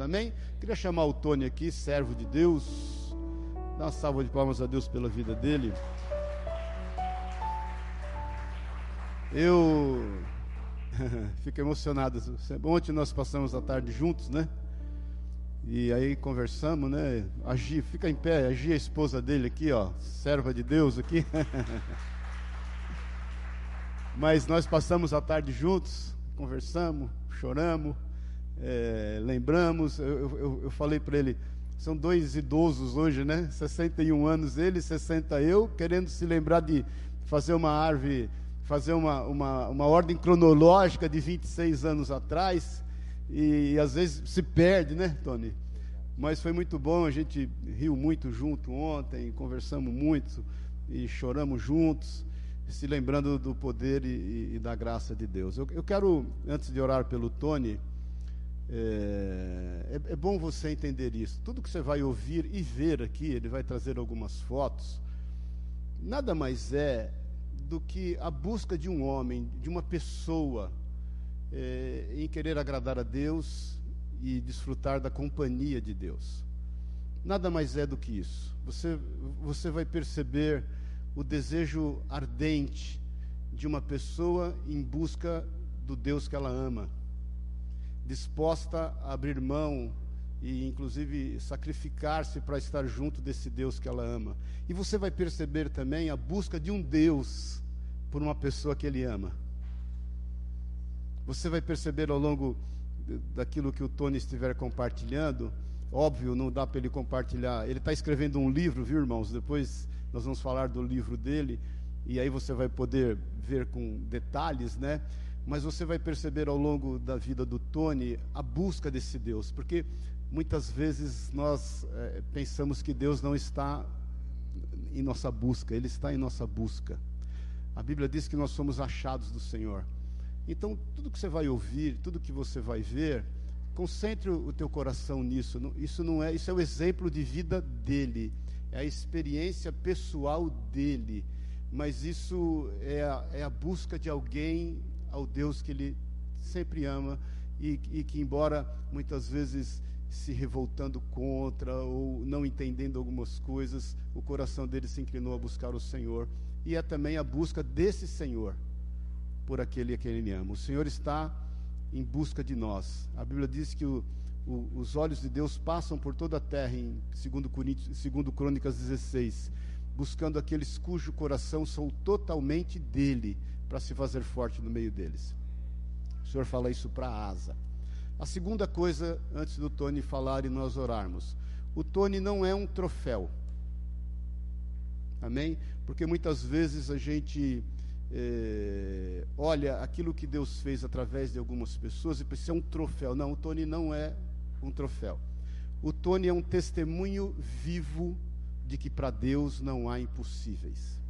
Amém? Queria chamar o Tony aqui, servo de Deus. Dá uma salva de palmas a Deus pela vida dele. Eu fico emocionado. Ontem nós passamos a tarde juntos, né? E aí conversamos, né? A Gi, fica em pé, a Gi, é a esposa dele aqui, ó, serva de Deus aqui. Mas nós passamos a tarde juntos, conversamos, choramos é, lembramos, eu, eu, eu falei para ele, são dois idosos hoje, né? 61 anos ele, 60 eu, querendo se lembrar de fazer uma árvore, fazer uma, uma, uma ordem cronológica de 26 anos atrás, e, e às vezes se perde, né, Tony? Mas foi muito bom, a gente riu muito junto ontem, conversamos muito e choramos juntos, se lembrando do poder e, e da graça de Deus. Eu, eu quero, antes de orar pelo Tony, é, é, é, bom você entender isso. Tudo que você vai ouvir e ver aqui, ele vai trazer algumas fotos, nada mais é do que a busca de um homem, de uma pessoa, é, em querer agradar a Deus e desfrutar da companhia de Deus. Nada mais é do que isso. Você, você vai perceber o desejo ardente de uma pessoa em busca do Deus que ela ama disposta a abrir mão e inclusive sacrificar-se para estar junto desse Deus que ela ama. E você vai perceber também a busca de um Deus por uma pessoa que ele ama. Você vai perceber ao longo daquilo que o Tony estiver compartilhando, óbvio, não dá para ele compartilhar. Ele está escrevendo um livro, viu, irmãos? Depois nós vamos falar do livro dele e aí você vai poder ver com detalhes, né? Mas você vai perceber ao longo da vida do Tony a busca desse Deus, porque muitas vezes nós é, pensamos que Deus não está em nossa busca, Ele está em nossa busca. A Bíblia diz que nós somos achados do Senhor. Então, tudo que você vai ouvir, tudo que você vai ver, concentre o teu coração nisso. Isso não é, isso é o exemplo de vida dele, é a experiência pessoal dele. Mas isso é a, é a busca de alguém ao Deus que ele sempre ama e, e que, embora muitas vezes se revoltando contra ou não entendendo algumas coisas, o coração dele se inclinou a buscar o Senhor. E é também a busca desse Senhor por aquele a quem ele ama. O Senhor está em busca de nós. A Bíblia diz que o, o, os olhos de Deus passam por toda a terra, em 2 Crônicas 16, buscando aqueles cujo coração são totalmente dele para se fazer forte no meio deles. O Senhor fala isso para a asa. A segunda coisa, antes do Tony falar e nós orarmos: o Tony não é um troféu. Amém? Porque muitas vezes a gente é, olha aquilo que Deus fez através de algumas pessoas e pensa, é um troféu. Não, o Tony não é um troféu. O Tony é um testemunho vivo de que para Deus não há impossíveis.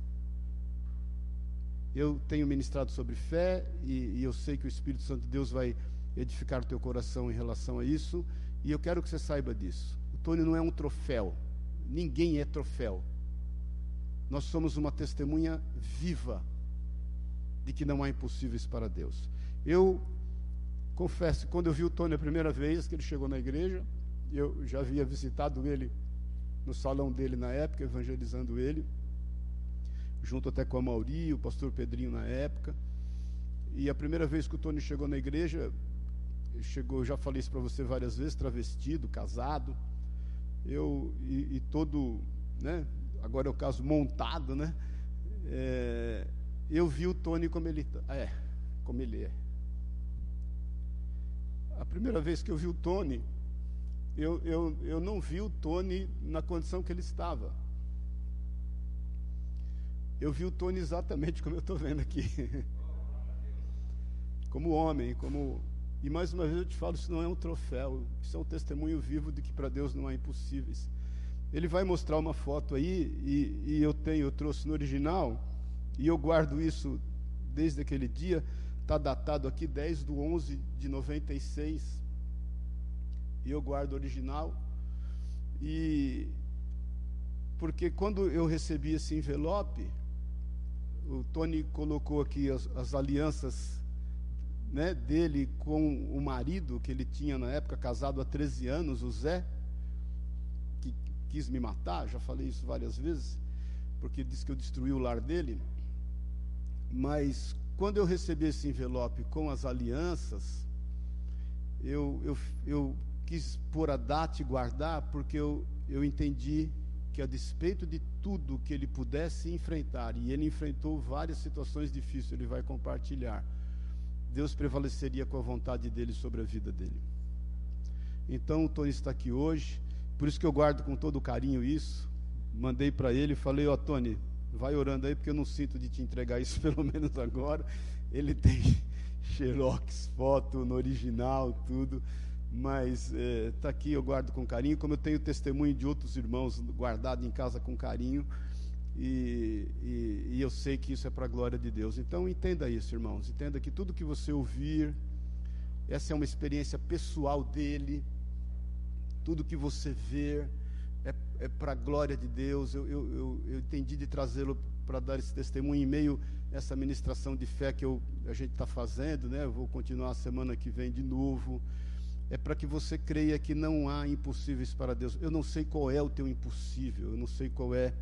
Eu tenho ministrado sobre fé e, e, eu sei que o Espírito Santo de Deus vai edificar o teu coração em relação a isso. E eu quero que você saiba disso. O Tony não é um troféu. Ninguém é troféu. Nós somos uma testemunha viva de que não há impossíveis para Deus. Eu confesso, quando eu vi o Tony a primeira vez que ele chegou na igreja, eu já havia visitado ele no salão dele na época, evangelizando ele junto até com a Mauri, o pastor Pedrinho na época. E a primeira vez que o Tony chegou na igreja, chegou, já falei isso para você várias vezes, travestido, casado, eu e, e, todo, né? Agora é o caso montado, né? É, eu vi o Tony como ele é, como ele é. A primeira vez que eu vi o Tony, eu, eu, eu não vi o Tony na condição que ele estava eu vi o Tony exatamente como eu estou vendo aqui. como homem, como. E mais uma vez eu te falo, isso não é um troféu, isso é um testemunho vivo de que para Deus não há impossíveis. Ele vai mostrar uma foto aí, e, e eu tenho, eu trouxe no original, e eu guardo isso desde aquele dia, está datado aqui 10 de 11 de 96, e eu guardo o original, e porque quando eu recebi esse envelope, o Tony colocou aqui as, as alianças né, dele com o marido que ele tinha na época, casado há 13 anos, o Zé, que quis me matar, já falei isso várias vezes, porque disse que eu destruí o lar dele. Mas quando eu recebi esse envelope com as alianças, eu, eu, eu quis pôr a data e guardar, porque eu, eu entendi que, a despeito de tudo que ele pudesse enfrentar, e ele enfrentou várias situações difíceis, ele vai compartilhar Deus prevaleceria com a vontade dele sobre a vida dele. Então o Tony está aqui hoje, por isso que eu guardo com todo carinho isso. Mandei para ele falei: Ó, oh, Tony, vai orando aí, porque eu não sinto de te entregar isso, pelo menos agora. Ele tem xerox, foto no original, tudo. Mas está é, tá aqui, eu guardo com carinho. Como eu tenho testemunho de outros irmãos guardado em casa com carinho, e, e, e, eu sei que isso é para a glória de Deus. Então entenda isso, irmãos. Entenda que tudo que você ouvir, essa é uma experiência pessoal dele. Tudo que você ver é, é para a glória de Deus. Eu, eu, eu, eu entendi de trazê-lo para dar esse testemunho em meio a essa ministração de fé que eu, a gente está fazendo, né? Eu vou continuar a semana que vem de novo. É para que você creia que não há impossíveis para Deus. Eu não sei qual é o teu impossível, eu não sei qual é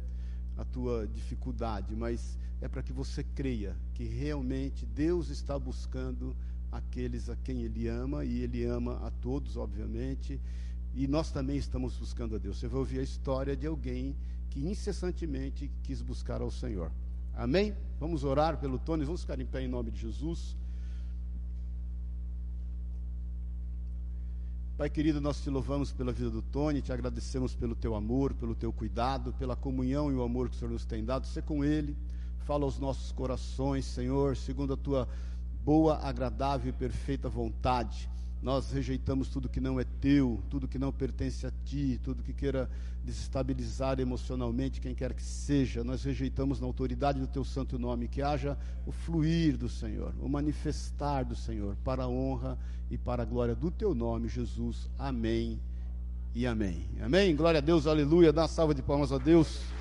a tua dificuldade, mas é para que você creia que realmente Deus está buscando aqueles a quem Ele ama, e Ele ama a todos, obviamente, e nós também estamos buscando a Deus. Você vai ouvir a história de alguém que incessantemente quis buscar ao Senhor. Amém? Vamos orar pelo Tony, vamos ficar em pé em nome de Jesus. Pai querido, nós te louvamos pela vida do Tony, te agradecemos pelo teu amor, pelo teu cuidado, pela comunhão e o amor que o Senhor nos tem dado. Ser com Ele, fala aos nossos corações, Senhor, segundo a tua boa, agradável e perfeita vontade. Nós rejeitamos tudo que não é teu, tudo que não pertence a ti, tudo que queira desestabilizar emocionalmente quem quer que seja. Nós rejeitamos na autoridade do teu santo nome que haja o fluir do Senhor, o manifestar do Senhor, para a honra e para a glória do teu nome, Jesus. Amém e amém. Amém. Glória a Deus, aleluia. Dá uma salva de palmas a Deus.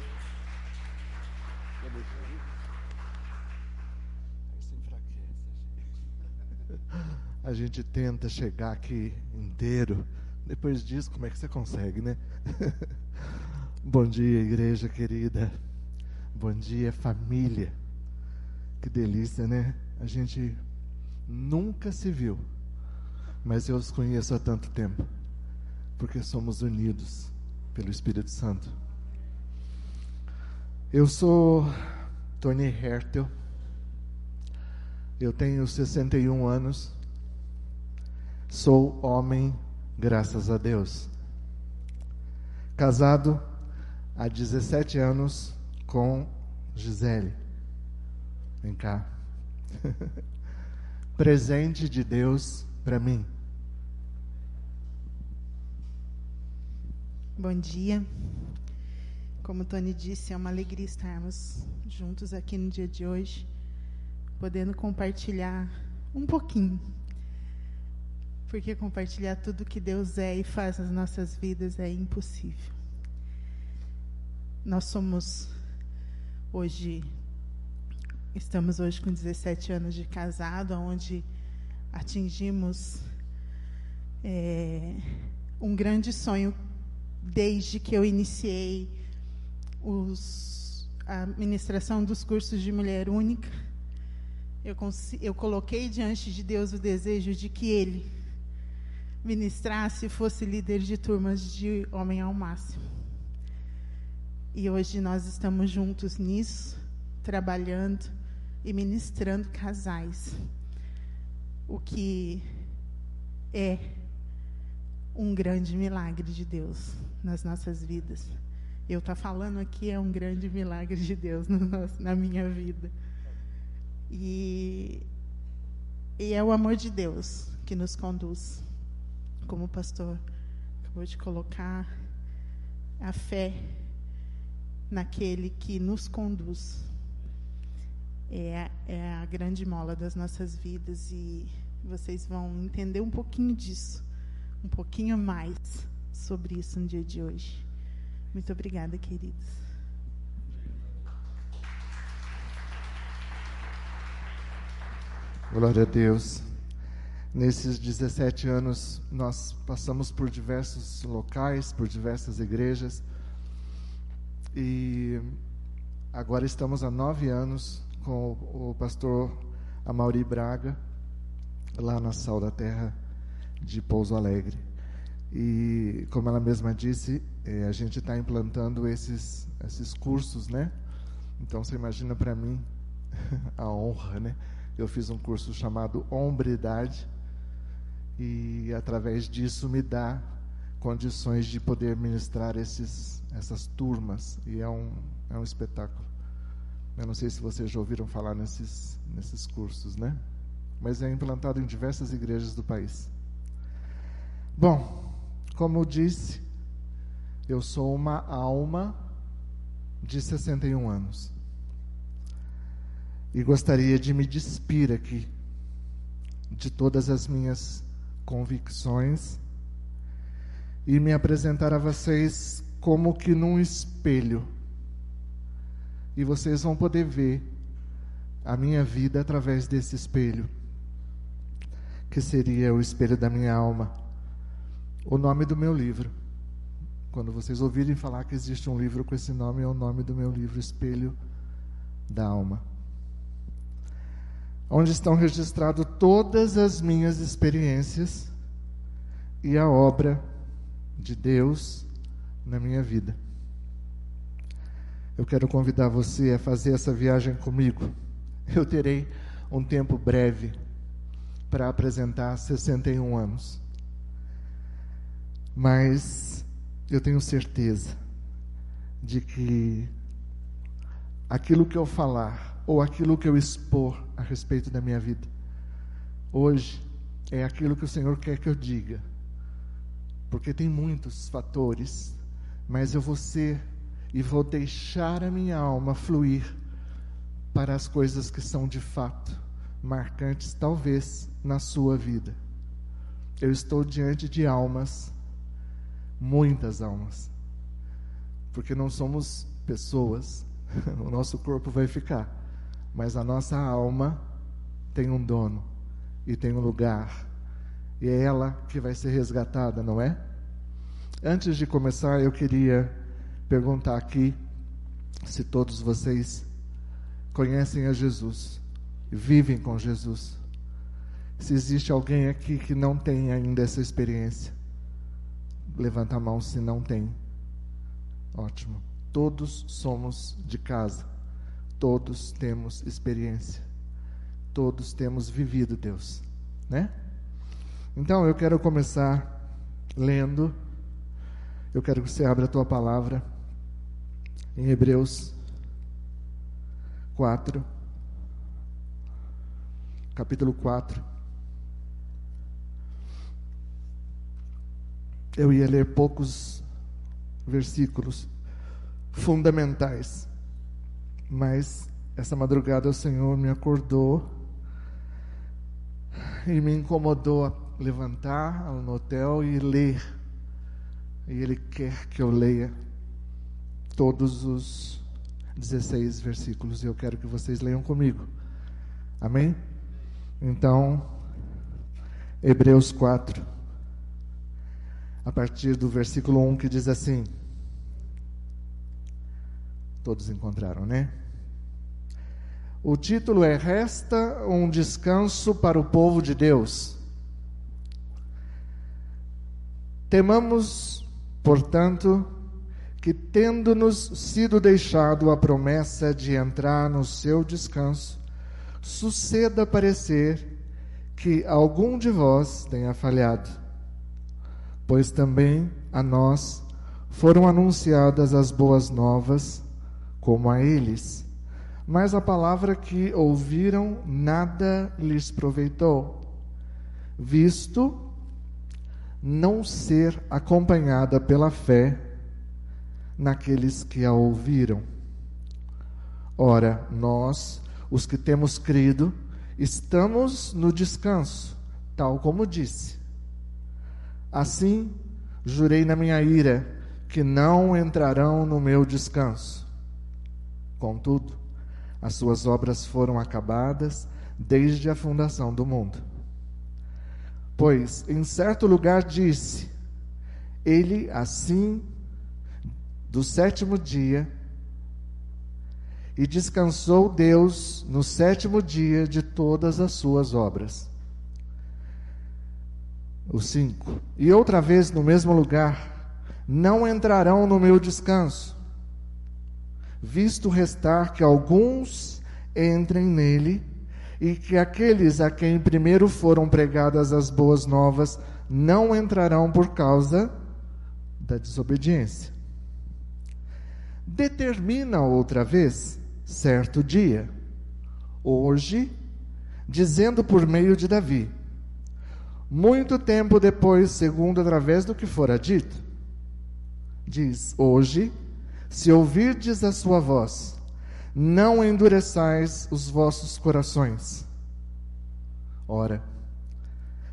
A gente tenta chegar aqui inteiro. Depois disso, como é que você consegue, né? Bom dia, igreja querida. Bom dia, família. Que delícia, né? A gente nunca se viu, mas eu os conheço há tanto tempo, porque somos unidos pelo Espírito Santo. Eu sou Tony Hertel. Eu tenho 61 anos Sou homem, graças a Deus. Casado há 17 anos com Gisele. Vem cá. Presente de Deus para mim. Bom dia. Como o Tony disse, é uma alegria estarmos juntos aqui no dia de hoje, podendo compartilhar um pouquinho porque compartilhar tudo que Deus é e faz nas nossas vidas é impossível. Nós somos hoje, estamos hoje com 17 anos de casado, onde atingimos é, um grande sonho desde que eu iniciei os, a ministração dos cursos de mulher única. Eu, eu coloquei diante de Deus o desejo de que Ele ministrasse e fosse líder de turmas de homem ao máximo. E hoje nós estamos juntos nisso, trabalhando e ministrando casais. O que é um grande milagre de Deus nas nossas vidas. Eu tá falando aqui é um grande milagre de Deus nosso, na minha vida. E, e é o amor de Deus que nos conduz como o pastor acabou de colocar, a fé naquele que nos conduz é, é a grande mola das nossas vidas e vocês vão entender um pouquinho disso, um pouquinho mais sobre isso no dia de hoje. Muito obrigada, queridos. Glória a Deus. Nesses 17 anos, nós passamos por diversos locais, por diversas igrejas. E agora estamos há nove anos com o pastor Amauri Braga, lá na Sal da Terra de Pouso Alegre. E, como ela mesma disse, é, a gente está implantando esses, esses cursos, né? Então, você imagina para mim a honra, né? Eu fiz um curso chamado Hombridade e através disso me dá condições de poder ministrar esses, essas turmas e é um, é um espetáculo. Eu não sei se vocês já ouviram falar nesses, nesses cursos, né? Mas é implantado em diversas igrejas do país. Bom, como eu disse, eu sou uma alma de 61 anos. E gostaria de me despir aqui de todas as minhas convicções e me apresentar a vocês como que num espelho. E vocês vão poder ver a minha vida através desse espelho, que seria o espelho da minha alma. O nome do meu livro. Quando vocês ouvirem falar que existe um livro com esse nome, é o nome do meu livro, Espelho da Alma onde estão registradas todas as minhas experiências e a obra de Deus na minha vida. Eu quero convidar você a fazer essa viagem comigo. Eu terei um tempo breve para apresentar 61 anos. Mas eu tenho certeza de que aquilo que eu falar ou aquilo que eu expor a respeito da minha vida. Hoje é aquilo que o Senhor quer que eu diga. Porque tem muitos fatores, mas eu vou ser e vou deixar a minha alma fluir para as coisas que são de fato marcantes, talvez, na sua vida. Eu estou diante de almas, muitas almas, porque não somos pessoas, o nosso corpo vai ficar mas a nossa alma tem um dono e tem um lugar, e é ela que vai ser resgatada, não é? Antes de começar, eu queria perguntar aqui se todos vocês conhecem a Jesus, vivem com Jesus. Se existe alguém aqui que não tem ainda essa experiência, levanta a mão se não tem. Ótimo. Todos somos de casa. Todos temos experiência. Todos temos vivido Deus, né? Então eu quero começar lendo. Eu quero que você abra a tua palavra em Hebreus 4, capítulo 4. Eu ia ler poucos versículos fundamentais mas essa madrugada o Senhor me acordou e me incomodou a levantar no hotel e ler. E Ele quer que eu leia todos os 16 versículos e eu quero que vocês leiam comigo. Amém? Então, Hebreus 4, a partir do versículo 1 que diz assim: Todos encontraram, né? O título é Resta um descanso para o povo de Deus. Temamos, portanto, que, tendo-nos sido deixado a promessa de entrar no seu descanso, suceda parecer que algum de vós tenha falhado. Pois também a nós foram anunciadas as boas novas, como a eles mas a palavra que ouviram nada lhes proveitou, visto não ser acompanhada pela fé naqueles que a ouviram. Ora, nós, os que temos crido, estamos no descanso, tal como disse. Assim, jurei na minha ira que não entrarão no meu descanso. Contudo, as suas obras foram acabadas desde a fundação do mundo. Pois em certo lugar disse: Ele assim do sétimo dia e descansou Deus no sétimo dia de todas as suas obras. O 5. E outra vez no mesmo lugar, não entrarão no meu descanso, visto restar que alguns entrem nele, e que aqueles a quem primeiro foram pregadas as boas novas não entrarão por causa da desobediência. Determina outra vez certo dia, hoje, dizendo por meio de Davi: muito tempo depois, segundo através do que fora dito. Diz: Hoje, se ouvirdes a sua voz, não endureçais os vossos corações. Ora,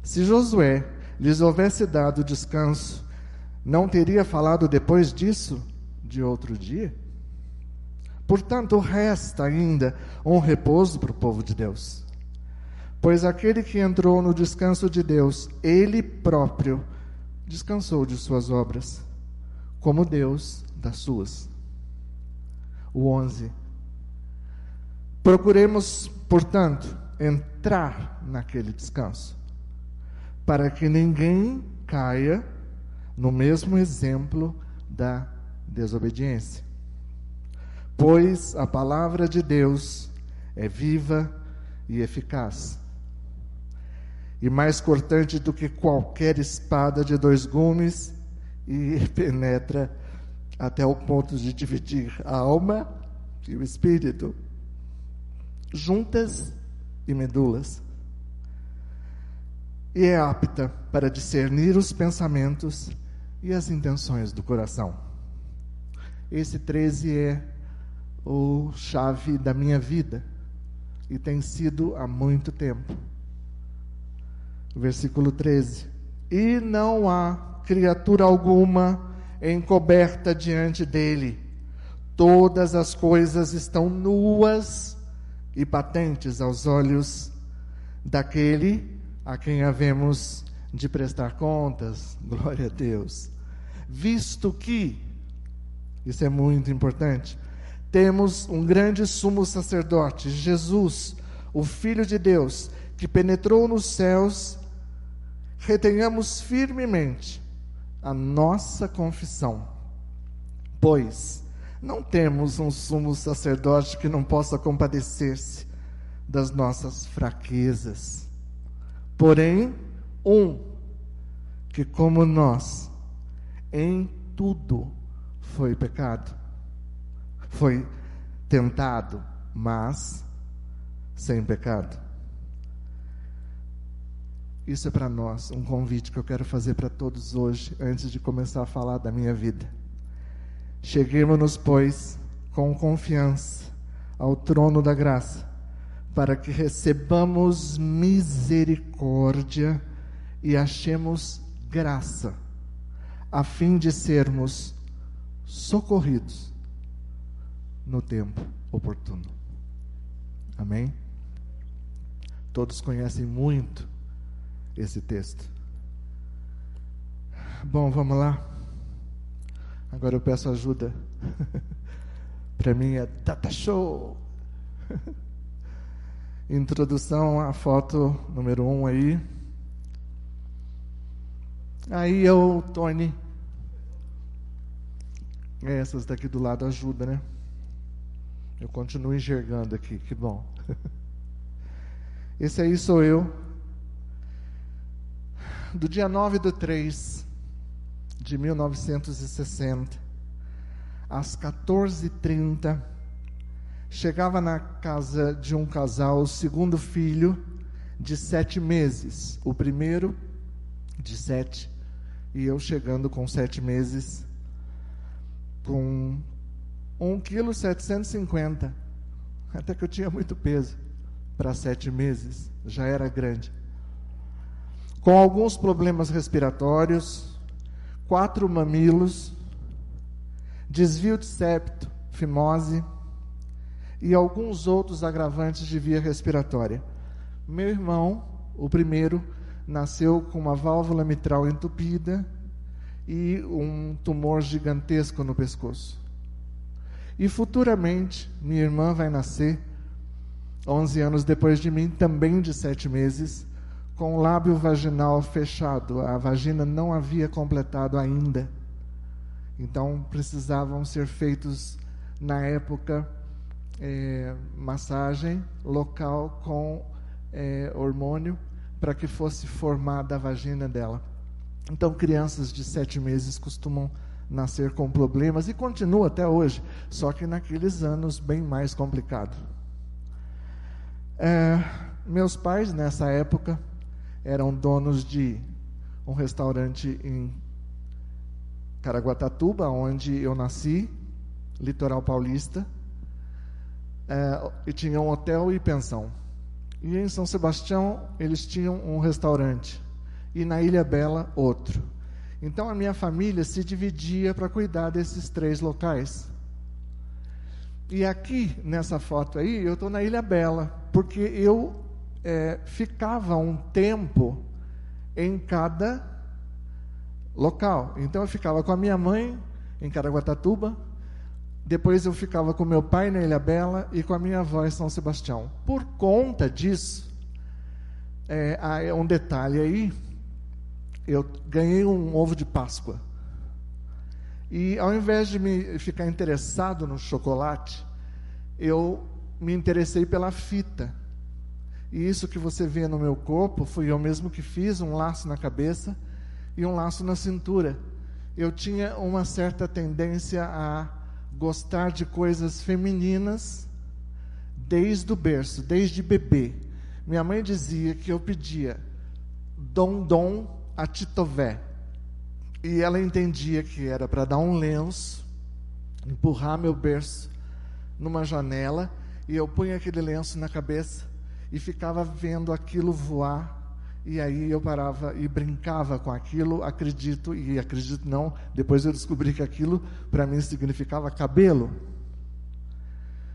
se Josué lhes houvesse dado descanso, não teria falado depois disso de outro dia? Portanto, resta ainda um repouso para o povo de Deus. Pois aquele que entrou no descanso de Deus, ele próprio descansou de suas obras, como Deus das suas. O 11. Procuremos, portanto, entrar naquele descanso, para que ninguém caia no mesmo exemplo da desobediência. Pois a palavra de Deus é viva e eficaz e mais cortante do que qualquer espada de dois gumes, e penetra até o ponto de dividir a alma e o espírito, juntas e medulas. E é apta para discernir os pensamentos e as intenções do coração. Esse 13 é o chave da minha vida e tem sido há muito tempo versículo 13: E não há criatura alguma encoberta diante dele, todas as coisas estão nuas e patentes aos olhos daquele a quem havemos de prestar contas, glória a Deus. Visto que, isso é muito importante, temos um grande sumo sacerdote, Jesus, o Filho de Deus, que penetrou nos céus retenhamos firmemente a nossa confissão, pois não temos um sumo sacerdote que não possa compadecer-se das nossas fraquezas, porém, um que, como nós, em tudo foi pecado, foi tentado, mas sem pecado. Isso é para nós, um convite que eu quero fazer para todos hoje, antes de começar a falar da minha vida. Cheguemos-nos, pois, com confiança ao trono da graça, para que recebamos misericórdia e achemos graça, a fim de sermos socorridos no tempo oportuno. Amém? Todos conhecem muito esse texto. Bom, vamos lá. Agora eu peço ajuda. Para mim é data show. Introdução à foto número um aí. Aí eu, Tony. Essas daqui do lado ajuda, né? Eu continuo enxergando aqui, que bom. Esse aí sou eu do dia 9 de 3 de 1960, às 14h30, chegava na casa de um casal o segundo filho de sete meses, o primeiro de sete, e eu chegando com sete meses, com 1 quilo 750, até que eu tinha muito peso para sete meses, já era grande com alguns problemas respiratórios, quatro mamilos, desvio de septo, fimose e alguns outros agravantes de via respiratória. Meu irmão, o primeiro, nasceu com uma válvula mitral entupida e um tumor gigantesco no pescoço. E futuramente, minha irmã vai nascer, 11 anos depois de mim, também de sete meses, com o lábio vaginal fechado. A vagina não havia completado ainda. Então, precisavam ser feitos, na época, é, massagem local com é, hormônio para que fosse formada a vagina dela. Então, crianças de sete meses costumam nascer com problemas e continua até hoje, só que naqueles anos bem mais complicado. É, meus pais, nessa época, eram donos de um restaurante em Caraguatatuba, onde eu nasci, litoral paulista, é, e tinha um hotel e pensão. E em São Sebastião eles tinham um restaurante e na Ilha Bela outro. Então a minha família se dividia para cuidar desses três locais. E aqui nessa foto aí eu estou na Ilha Bela porque eu é, ficava um tempo em cada local. Então eu ficava com a minha mãe em Caraguatatuba, depois eu ficava com meu pai na Ilha Bela e com a minha avó em São Sebastião. Por conta disso, é, um detalhe aí, eu ganhei um ovo de Páscoa. E ao invés de me ficar interessado no chocolate, eu me interessei pela fita. E isso que você vê no meu corpo, fui eu mesmo que fiz, um laço na cabeça e um laço na cintura. Eu tinha uma certa tendência a gostar de coisas femininas desde o berço, desde bebê. Minha mãe dizia que eu pedia dom dom a titové. E ela entendia que era para dar um lenço, empurrar meu berço numa janela, e eu punha aquele lenço na cabeça e ficava vendo aquilo voar e aí eu parava e brincava com aquilo, acredito e acredito não. Depois eu descobri que aquilo para mim significava cabelo.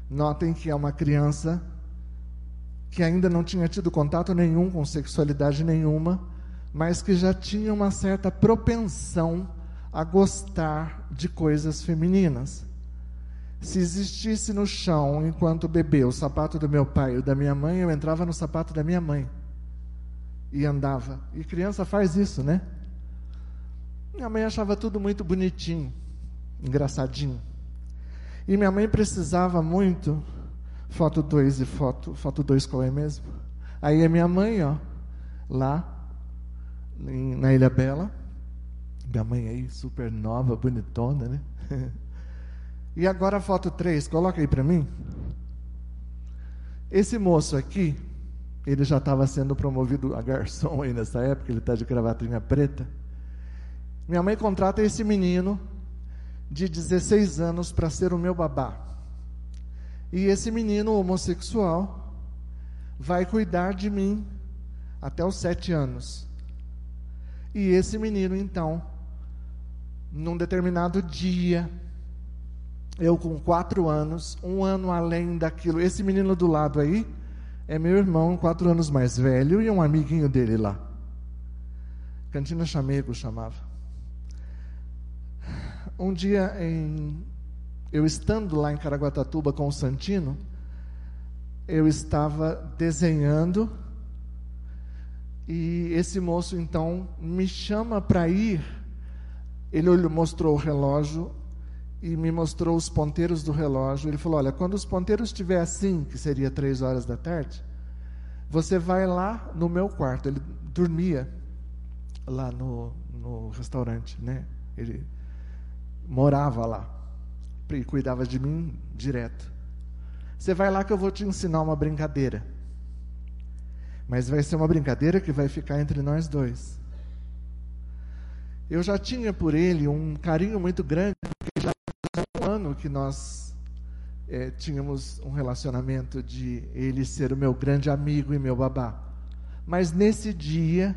Notem que é uma criança que ainda não tinha tido contato nenhum com sexualidade nenhuma, mas que já tinha uma certa propensão a gostar de coisas femininas. Se existisse no chão, enquanto bebê, o sapato do meu pai ou da minha mãe, eu entrava no sapato da minha mãe e andava. E criança faz isso, né? Minha mãe achava tudo muito bonitinho, engraçadinho. E minha mãe precisava muito. Foto 2 e foto. Foto 2 qual é mesmo? Aí é minha mãe, ó. Lá, em, na Ilha Bela. Minha mãe aí, super nova, bonitona, né? e agora a foto 3, coloca aí para mim. Esse moço aqui, ele já estava sendo promovido a garçom aí nessa época, ele está de gravatinha preta. Minha mãe contrata esse menino de 16 anos para ser o meu babá. E esse menino homossexual vai cuidar de mim até os sete anos. E esse menino, então, num determinado dia, eu com quatro anos, um ano além daquilo, esse menino do lado aí, é meu irmão, quatro anos mais velho, e um amiguinho dele lá. Cantina Chamego chamava. Um dia, em, eu estando lá em Caraguatatuba com o Santino, eu estava desenhando e esse moço então me chama para ir. Ele mostrou o relógio e me mostrou os ponteiros do relógio. Ele falou: Olha, quando os ponteiros estiver assim, que seria três horas da tarde, você vai lá no meu quarto. Ele dormia lá no, no restaurante, né? Ele morava lá e cuidava de mim direto. Você vai lá que eu vou te ensinar uma brincadeira. Mas vai ser uma brincadeira que vai ficar entre nós dois. Eu já tinha por ele um carinho muito grande, já ano que nós é, tínhamos um relacionamento de ele ser o meu grande amigo e meu babá. Mas nesse dia,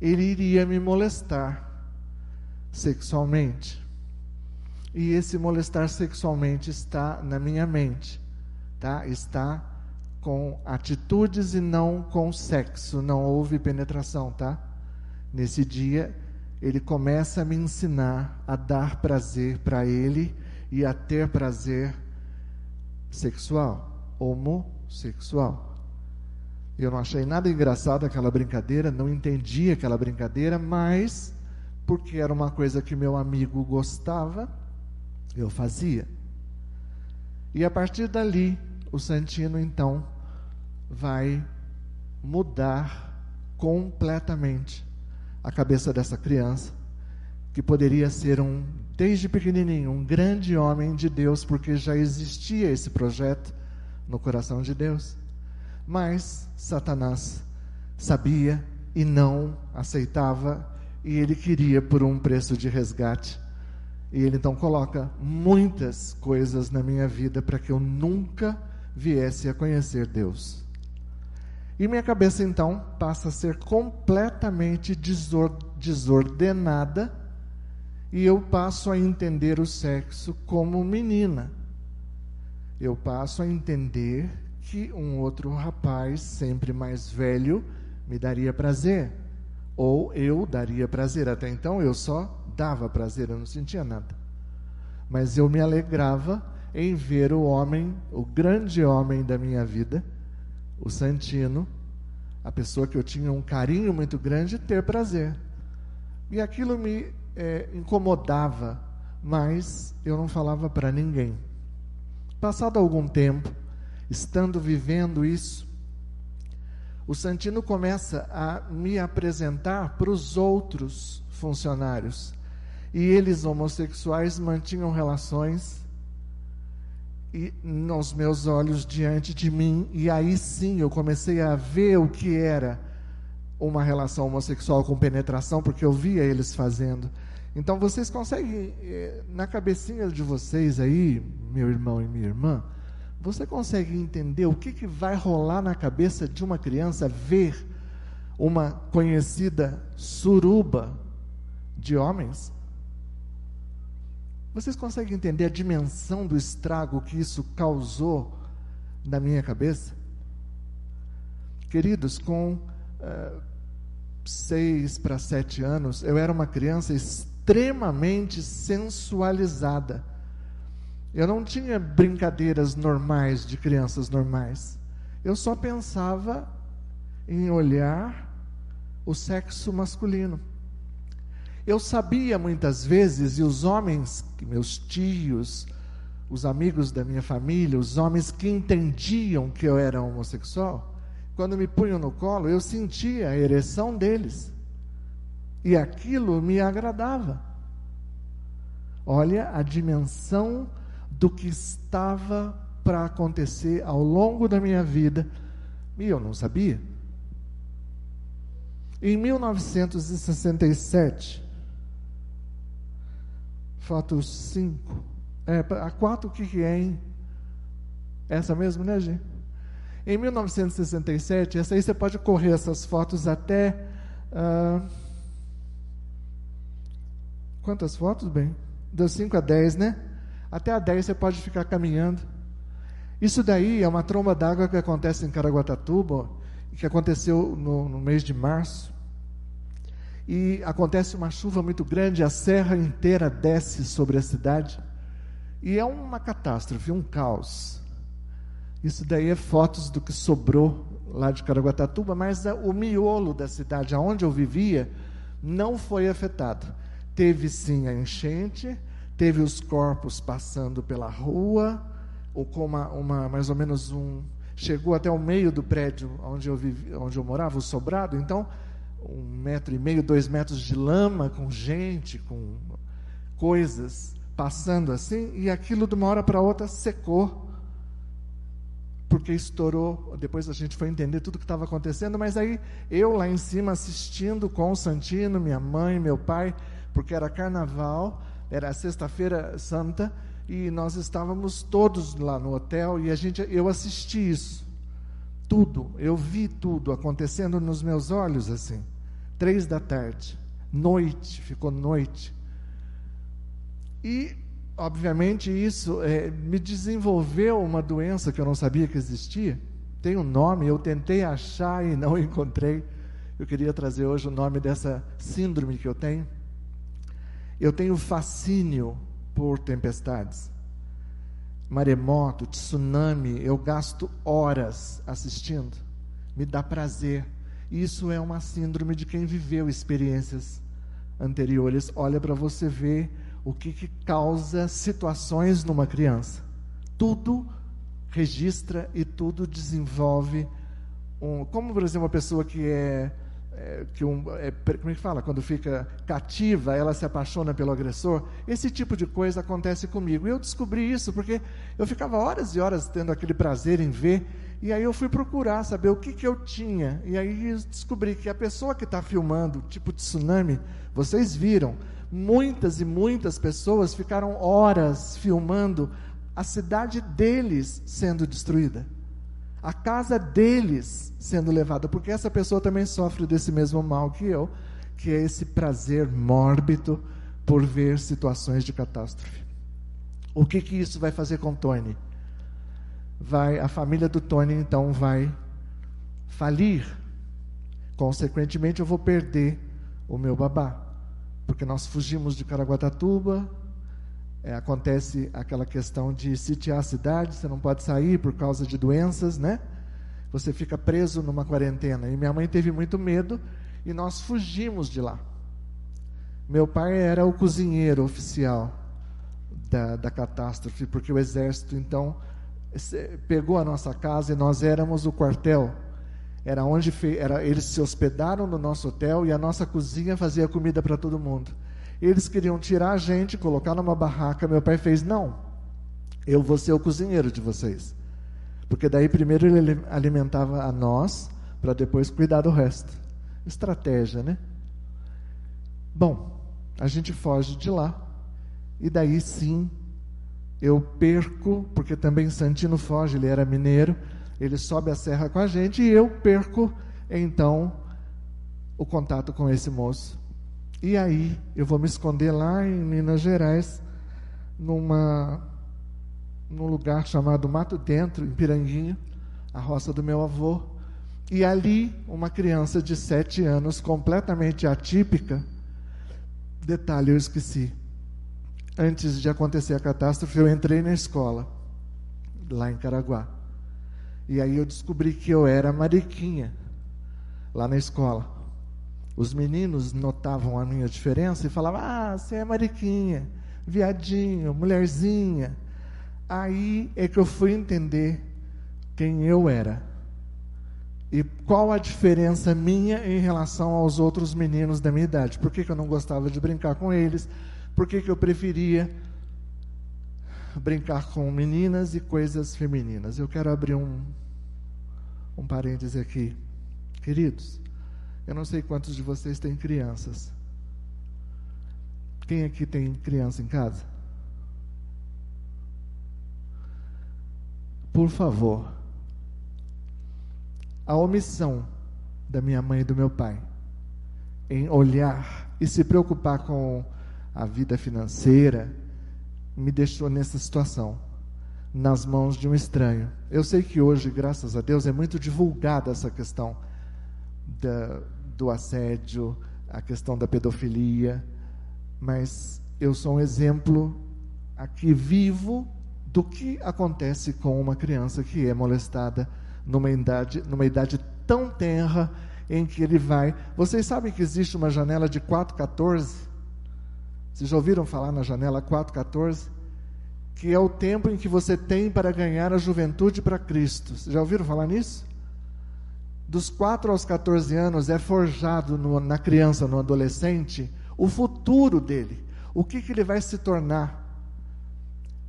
ele iria me molestar sexualmente. E esse molestar sexualmente está na minha mente, tá? Está com atitudes e não com sexo, não houve penetração, tá? Nesse dia, ele começa a me ensinar a dar prazer para ele e a ter prazer sexual, homossexual. Eu não achei nada engraçado aquela brincadeira, não entendi aquela brincadeira, mas porque era uma coisa que meu amigo gostava, eu fazia. E a partir dali, o Santino então vai mudar completamente a cabeça dessa criança, que poderia ser um, desde pequenininho, um grande homem de Deus, porque já existia esse projeto no coração de Deus. Mas Satanás sabia e não aceitava, e ele queria por um preço de resgate. E ele então coloca muitas coisas na minha vida para que eu nunca viesse a conhecer Deus. E minha cabeça então passa a ser completamente desordenada e eu passo a entender o sexo como menina. Eu passo a entender que um outro rapaz, sempre mais velho, me daria prazer. Ou eu daria prazer. Até então eu só dava prazer, eu não sentia nada. Mas eu me alegrava em ver o homem, o grande homem da minha vida, o Santino, a pessoa que eu tinha um carinho muito grande, ter prazer. E aquilo me é, incomodava, mas eu não falava para ninguém. Passado algum tempo, estando vivendo isso, o Santino começa a me apresentar para os outros funcionários. E eles, homossexuais, mantinham relações e nos meus olhos diante de mim, e aí sim eu comecei a ver o que era uma relação homossexual com penetração, porque eu via eles fazendo. Então vocês conseguem, eh, na cabecinha de vocês aí, meu irmão e minha irmã, você consegue entender o que, que vai rolar na cabeça de uma criança ver uma conhecida suruba de homens? Vocês conseguem entender a dimensão do estrago que isso causou na minha cabeça? Queridos, com uh, seis para sete anos, eu era uma criança extremamente sensualizada. Eu não tinha brincadeiras normais de crianças normais. Eu só pensava em olhar o sexo masculino. Eu sabia muitas vezes, e os homens, meus tios, os amigos da minha família, os homens que entendiam que eu era homossexual, quando me punham no colo, eu sentia a ereção deles. E aquilo me agradava. Olha a dimensão do que estava para acontecer ao longo da minha vida, e eu não sabia. Em 1967, Foto 5. É, a 4 o que, que é, hein? Essa mesmo, né, gente? Em 1967, essa aí você pode correr essas fotos até. Uh, quantas fotos, bem? Das 5 a 10, né? Até a 10 você pode ficar caminhando. Isso daí é uma tromba d'água que acontece em Caraguatatuba, que aconteceu no, no mês de março e acontece uma chuva muito grande, a serra inteira desce sobre a cidade e é uma catástrofe, um caos. Isso daí é fotos do que sobrou lá de Caraguatatuba, mas o miolo da cidade, aonde eu vivia, não foi afetado. Teve sim a enchente, teve os corpos passando pela rua, ou com uma, uma mais ou menos um chegou até o meio do prédio onde eu vivia, onde eu morava, o sobrado. Então um metro e meio, dois metros de lama, com gente, com coisas passando assim, e aquilo de uma hora para outra secou, porque estourou. Depois a gente foi entender tudo o que estava acontecendo, mas aí eu lá em cima assistindo com o Santino, minha mãe, meu pai, porque era carnaval, era sexta-feira santa, e nós estávamos todos lá no hotel e a gente, eu assisti isso tudo, eu vi tudo acontecendo nos meus olhos assim. Três da tarde, noite, ficou noite. E, obviamente, isso é, me desenvolveu uma doença que eu não sabia que existia. Tem um nome, eu tentei achar e não encontrei, Eu queria trazer hoje o nome dessa síndrome que eu tenho. Eu tenho fascínio por tempestades. Maremoto, tsunami, eu gasto horas assistindo. Me dá prazer. Isso é uma síndrome de quem viveu experiências anteriores. Olha para você ver o que, que causa situações numa criança. Tudo registra e tudo desenvolve um, como por exemplo uma pessoa que é, é que um, é, como é que fala? Quando fica cativa ela se apaixona pelo agressor esse tipo de coisa acontece comigo. E eu descobri isso porque eu ficava horas e horas tendo aquele prazer em ver e aí eu fui procurar saber o que, que eu tinha. E aí descobri que a pessoa que está filmando tipo tsunami vocês viram muitas e muitas pessoas ficaram horas filmando a cidade deles sendo destruída, a casa deles sendo levada, porque essa pessoa também sofre desse mesmo mal que eu, que é esse prazer mórbido por ver situações de catástrofe. O que que isso vai fazer com Tony? Vai, a família do Tony então vai falir. Consequentemente, eu vou perder o meu babá, porque nós fugimos de Caraguatatuba, é, acontece aquela questão de sitiar a cidade, você não pode sair por causa de doenças, né? Você fica preso numa quarentena. E minha mãe teve muito medo e nós fugimos de lá. Meu pai era o cozinheiro oficial da, da catástrofe, porque o exército então pegou a nossa casa e nós éramos o quartel. Era onde era, eles se hospedaram no nosso hotel e a nossa cozinha fazia comida para todo mundo. Eles queriam tirar a gente, colocar numa barraca. Meu pai fez: não, eu vou ser o cozinheiro de vocês. Porque daí primeiro ele alimentava a nós, para depois cuidar do resto. Estratégia, né? Bom, a gente foge de lá. E daí sim, eu perco, porque também Santino foge, ele era mineiro, ele sobe a serra com a gente e eu perco, então, o contato com esse moço. E aí eu vou me esconder lá em Minas Gerais, numa num lugar chamado Mato Dentro, em Piranguinho, a roça do meu avô. E ali, uma criança de sete anos, completamente atípica. Detalhe, eu esqueci. Antes de acontecer a catástrofe, eu entrei na escola, lá em Caraguá. E aí eu descobri que eu era mariquinha, lá na escola. Os meninos notavam a minha diferença e falavam: Ah, você é mariquinha, viadinho, mulherzinha. Aí é que eu fui entender quem eu era e qual a diferença minha em relação aos outros meninos da minha idade. Por que, que eu não gostava de brincar com eles? Por que, que eu preferia brincar com meninas e coisas femininas? Eu quero abrir um, um parêntese aqui. Queridos, eu não sei quantos de vocês têm crianças. Quem aqui tem criança em casa? Por favor, a omissão da minha mãe e do meu pai em olhar e se preocupar com a vida financeira me deixou nessa situação, nas mãos de um estranho. Eu sei que hoje, graças a Deus, é muito divulgada essa questão da, do assédio, a questão da pedofilia, mas eu sou um exemplo aqui vivo do que acontece com uma criança que é molestada numa idade, numa idade tão tenra em que ele vai. Vocês sabem que existe uma janela de 4,14? Vocês já ouviram falar na janela 4,14? Que é o tempo em que você tem para ganhar a juventude para Cristo. Vocês já ouviram falar nisso? Dos 4 aos 14 anos é forjado no, na criança, no adolescente, o futuro dele, o que, que ele vai se tornar.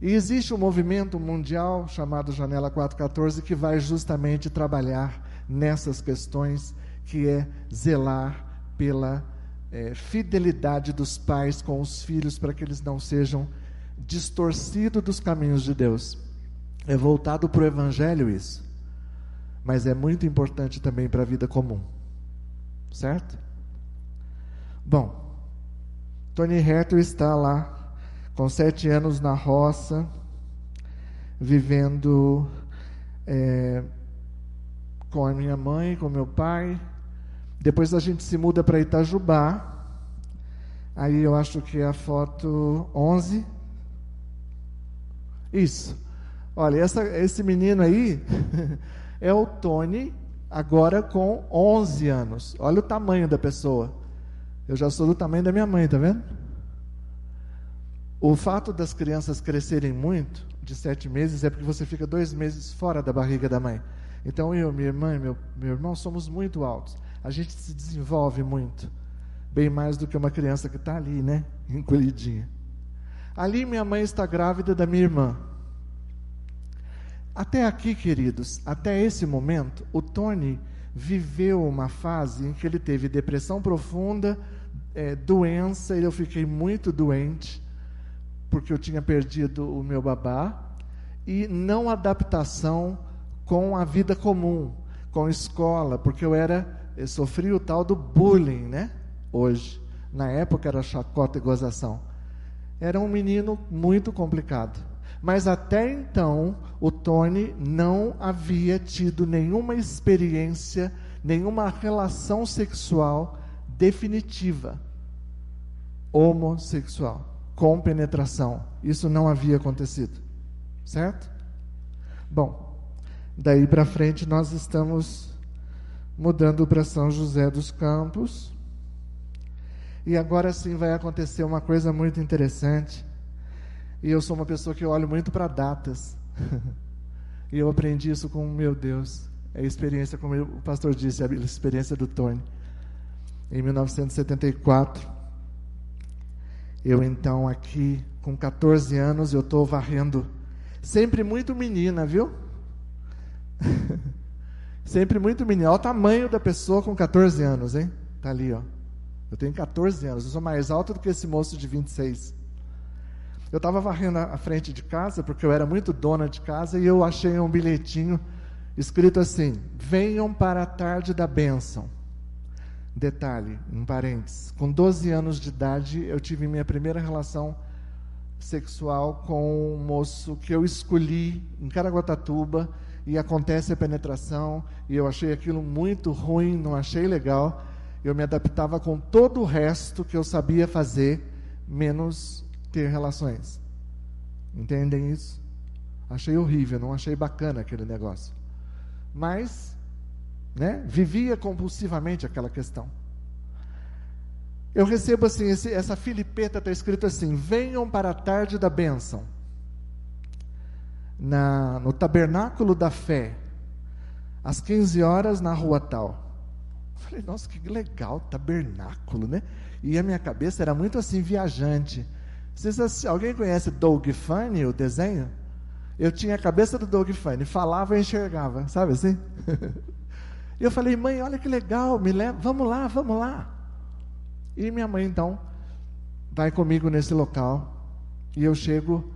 E existe um movimento mundial chamado Janela 414 que vai justamente trabalhar nessas questões, que é zelar pela é, fidelidade dos pais com os filhos para que eles não sejam distorcidos dos caminhos de Deus. É voltado para o Evangelho isso mas é muito importante também para a vida comum. Certo? Bom, Tony Herter está lá com sete anos na roça, vivendo é, com a minha mãe, com meu pai, Depois a gente se muda para Itajubá. Aí eu acho que é a foto 11. Isso. Olha, essa, esse menino aí é o Tony, agora com 11 anos. Olha o tamanho da pessoa. Eu já sou do tamanho da minha mãe, tá vendo? O fato das crianças crescerem muito, de sete meses, é porque você fica dois meses fora da barriga da mãe. Então eu, minha irmã e meu, meu irmão somos muito altos. A gente se desenvolve muito. Bem mais do que uma criança que está ali, né? Encolhidinha. Ali minha mãe está grávida da minha irmã. Até aqui, queridos, até esse momento, o Tony viveu uma fase em que ele teve depressão profunda, é, doença, eu fiquei muito doente porque eu tinha perdido o meu babá, e não adaptação com a vida comum, com a escola, porque eu era, eu sofri o tal do bullying, né? Hoje, na época era chacota e gozação. Era um menino muito complicado. Mas até então, o Tony não havia tido nenhuma experiência, nenhuma relação sexual definitiva homossexual com penetração. Isso não havia acontecido. Certo? Bom, daí para frente nós estamos mudando para São José dos Campos. E agora sim vai acontecer uma coisa muito interessante. E eu sou uma pessoa que olho muito para datas. e eu aprendi isso com meu Deus. É a experiência, como o pastor disse, a experiência do Tony. Em 1974, eu então aqui com 14 anos eu estou varrendo, sempre muito menina, viu? sempre muito menina. Olha o tamanho da pessoa com 14 anos, hein? Tá ali, ó. Eu tenho 14 anos, eu sou mais alto do que esse moço de 26. Eu estava varrendo a frente de casa, porque eu era muito dona de casa, e eu achei um bilhetinho escrito assim: Venham para a tarde da bênção. Detalhe, um parênteses, com 12 anos de idade eu tive minha primeira relação sexual com um moço que eu escolhi em Caraguatatuba e acontece a penetração e eu achei aquilo muito ruim, não achei legal. Eu me adaptava com todo o resto que eu sabia fazer, menos ter relações. Entendem isso? Achei horrível, não achei bacana aquele negócio. Mas né? Vivia compulsivamente aquela questão. Eu recebo assim, esse, essa filipeta está escrito assim: venham para a tarde da bênção. Na, no tabernáculo da fé, às 15 horas na rua tal. Falei, nossa, que legal, tabernáculo, né? E a minha cabeça era muito assim, viajante. Vocês, alguém conhece Doug Funny, o desenho? Eu tinha a cabeça do Doug Funny, falava e enxergava, sabe assim? E eu falei, mãe, olha que legal, me leva, vamos lá, vamos lá. E minha mãe então vai comigo nesse local. E eu chego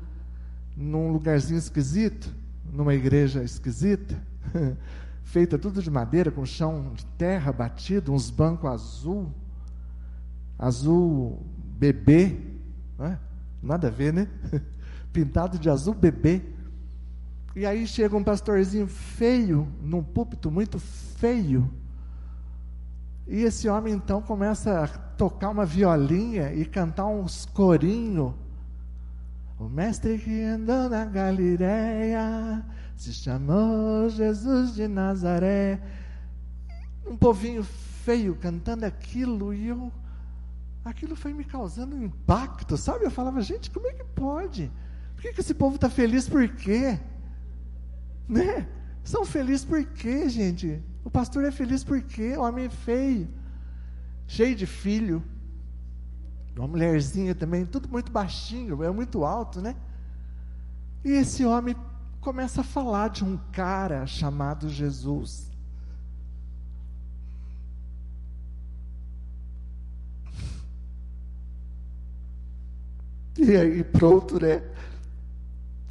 num lugarzinho esquisito, numa igreja esquisita, feita tudo de madeira, com chão de terra batido, uns bancos azul, azul bebê, é? nada a ver, né? Pintado de azul bebê. E aí chega um pastorzinho feio, num púlpito muito feio. E esse homem então começa a tocar uma violinha e cantar uns corinhos. O mestre que andou na Galileia se chamou Jesus de Nazaré. Um povinho feio cantando aquilo e eu aquilo foi me causando um impacto, sabe? Eu falava, gente, como é que pode? Por que, que esse povo está feliz por quê? Né? São felizes por quê, gente? O pastor é feliz por quê? Homem é feio, cheio de filho. Uma mulherzinha também, tudo muito baixinho, é muito alto, né? E esse homem começa a falar de um cara chamado Jesus. E aí, pronto, né?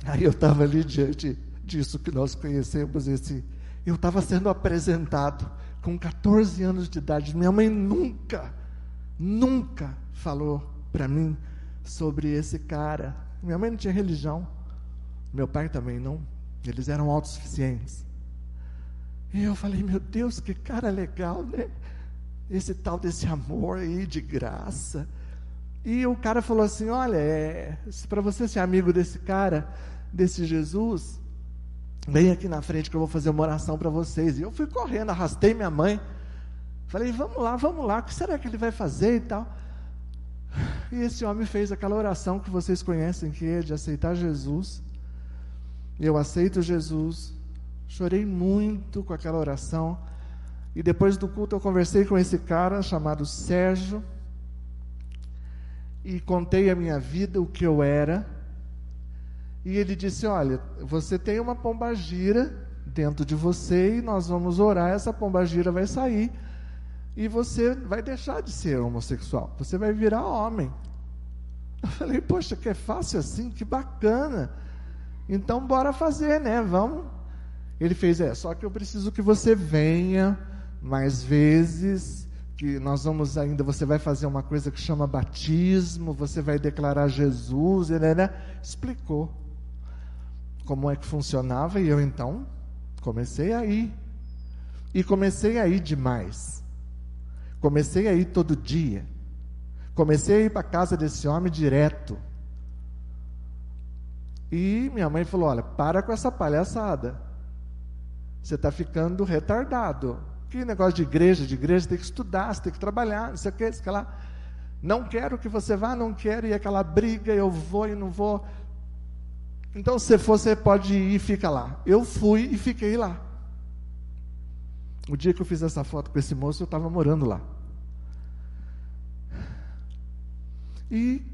Aí eu estava ali diante disso que nós conhecemos esse. Eu estava sendo apresentado com 14 anos de idade. Minha mãe nunca, nunca falou para mim sobre esse cara. Minha mãe não tinha religião. Meu pai também não. Eles eram autossuficientes. E eu falei, meu Deus, que cara legal, né? esse tal desse amor aí de graça. E o cara falou assim: Olha, é, para você ser amigo desse cara, desse Jesus, vem aqui na frente que eu vou fazer uma oração para vocês. E eu fui correndo, arrastei minha mãe. Falei: Vamos lá, vamos lá, o que será que ele vai fazer e tal? E esse homem fez aquela oração que vocês conhecem, que é de aceitar Jesus. Eu aceito Jesus. Chorei muito com aquela oração. E depois do culto eu conversei com esse cara chamado Sérgio e contei a minha vida, o que eu era. E ele disse: Olha, você tem uma pombagira dentro de você e nós vamos orar, essa pombagira vai sair e você vai deixar de ser homossexual, você vai virar homem. Eu falei: Poxa, que é fácil assim, que bacana. Então, bora fazer, né? Vamos. Ele fez: É, só que eu preciso que você venha mais vezes que nós vamos ainda, você vai fazer uma coisa que chama batismo, você vai declarar Jesus, ele né, explicou como é que funcionava e eu então comecei a ir. E comecei a ir demais. Comecei a ir todo dia. Comecei a ir para casa desse homem direto. E minha mãe falou: Olha, para com essa palhaçada. Você está ficando retardado. Que negócio de igreja, de igreja, tem que estudar, você tem que trabalhar, não sei o que, isso que lá. Não quero que você vá, não quero, e aquela briga, eu vou e não vou. Então, se for, você pode ir e fica lá. Eu fui e fiquei lá. O dia que eu fiz essa foto com esse moço, eu estava morando lá. E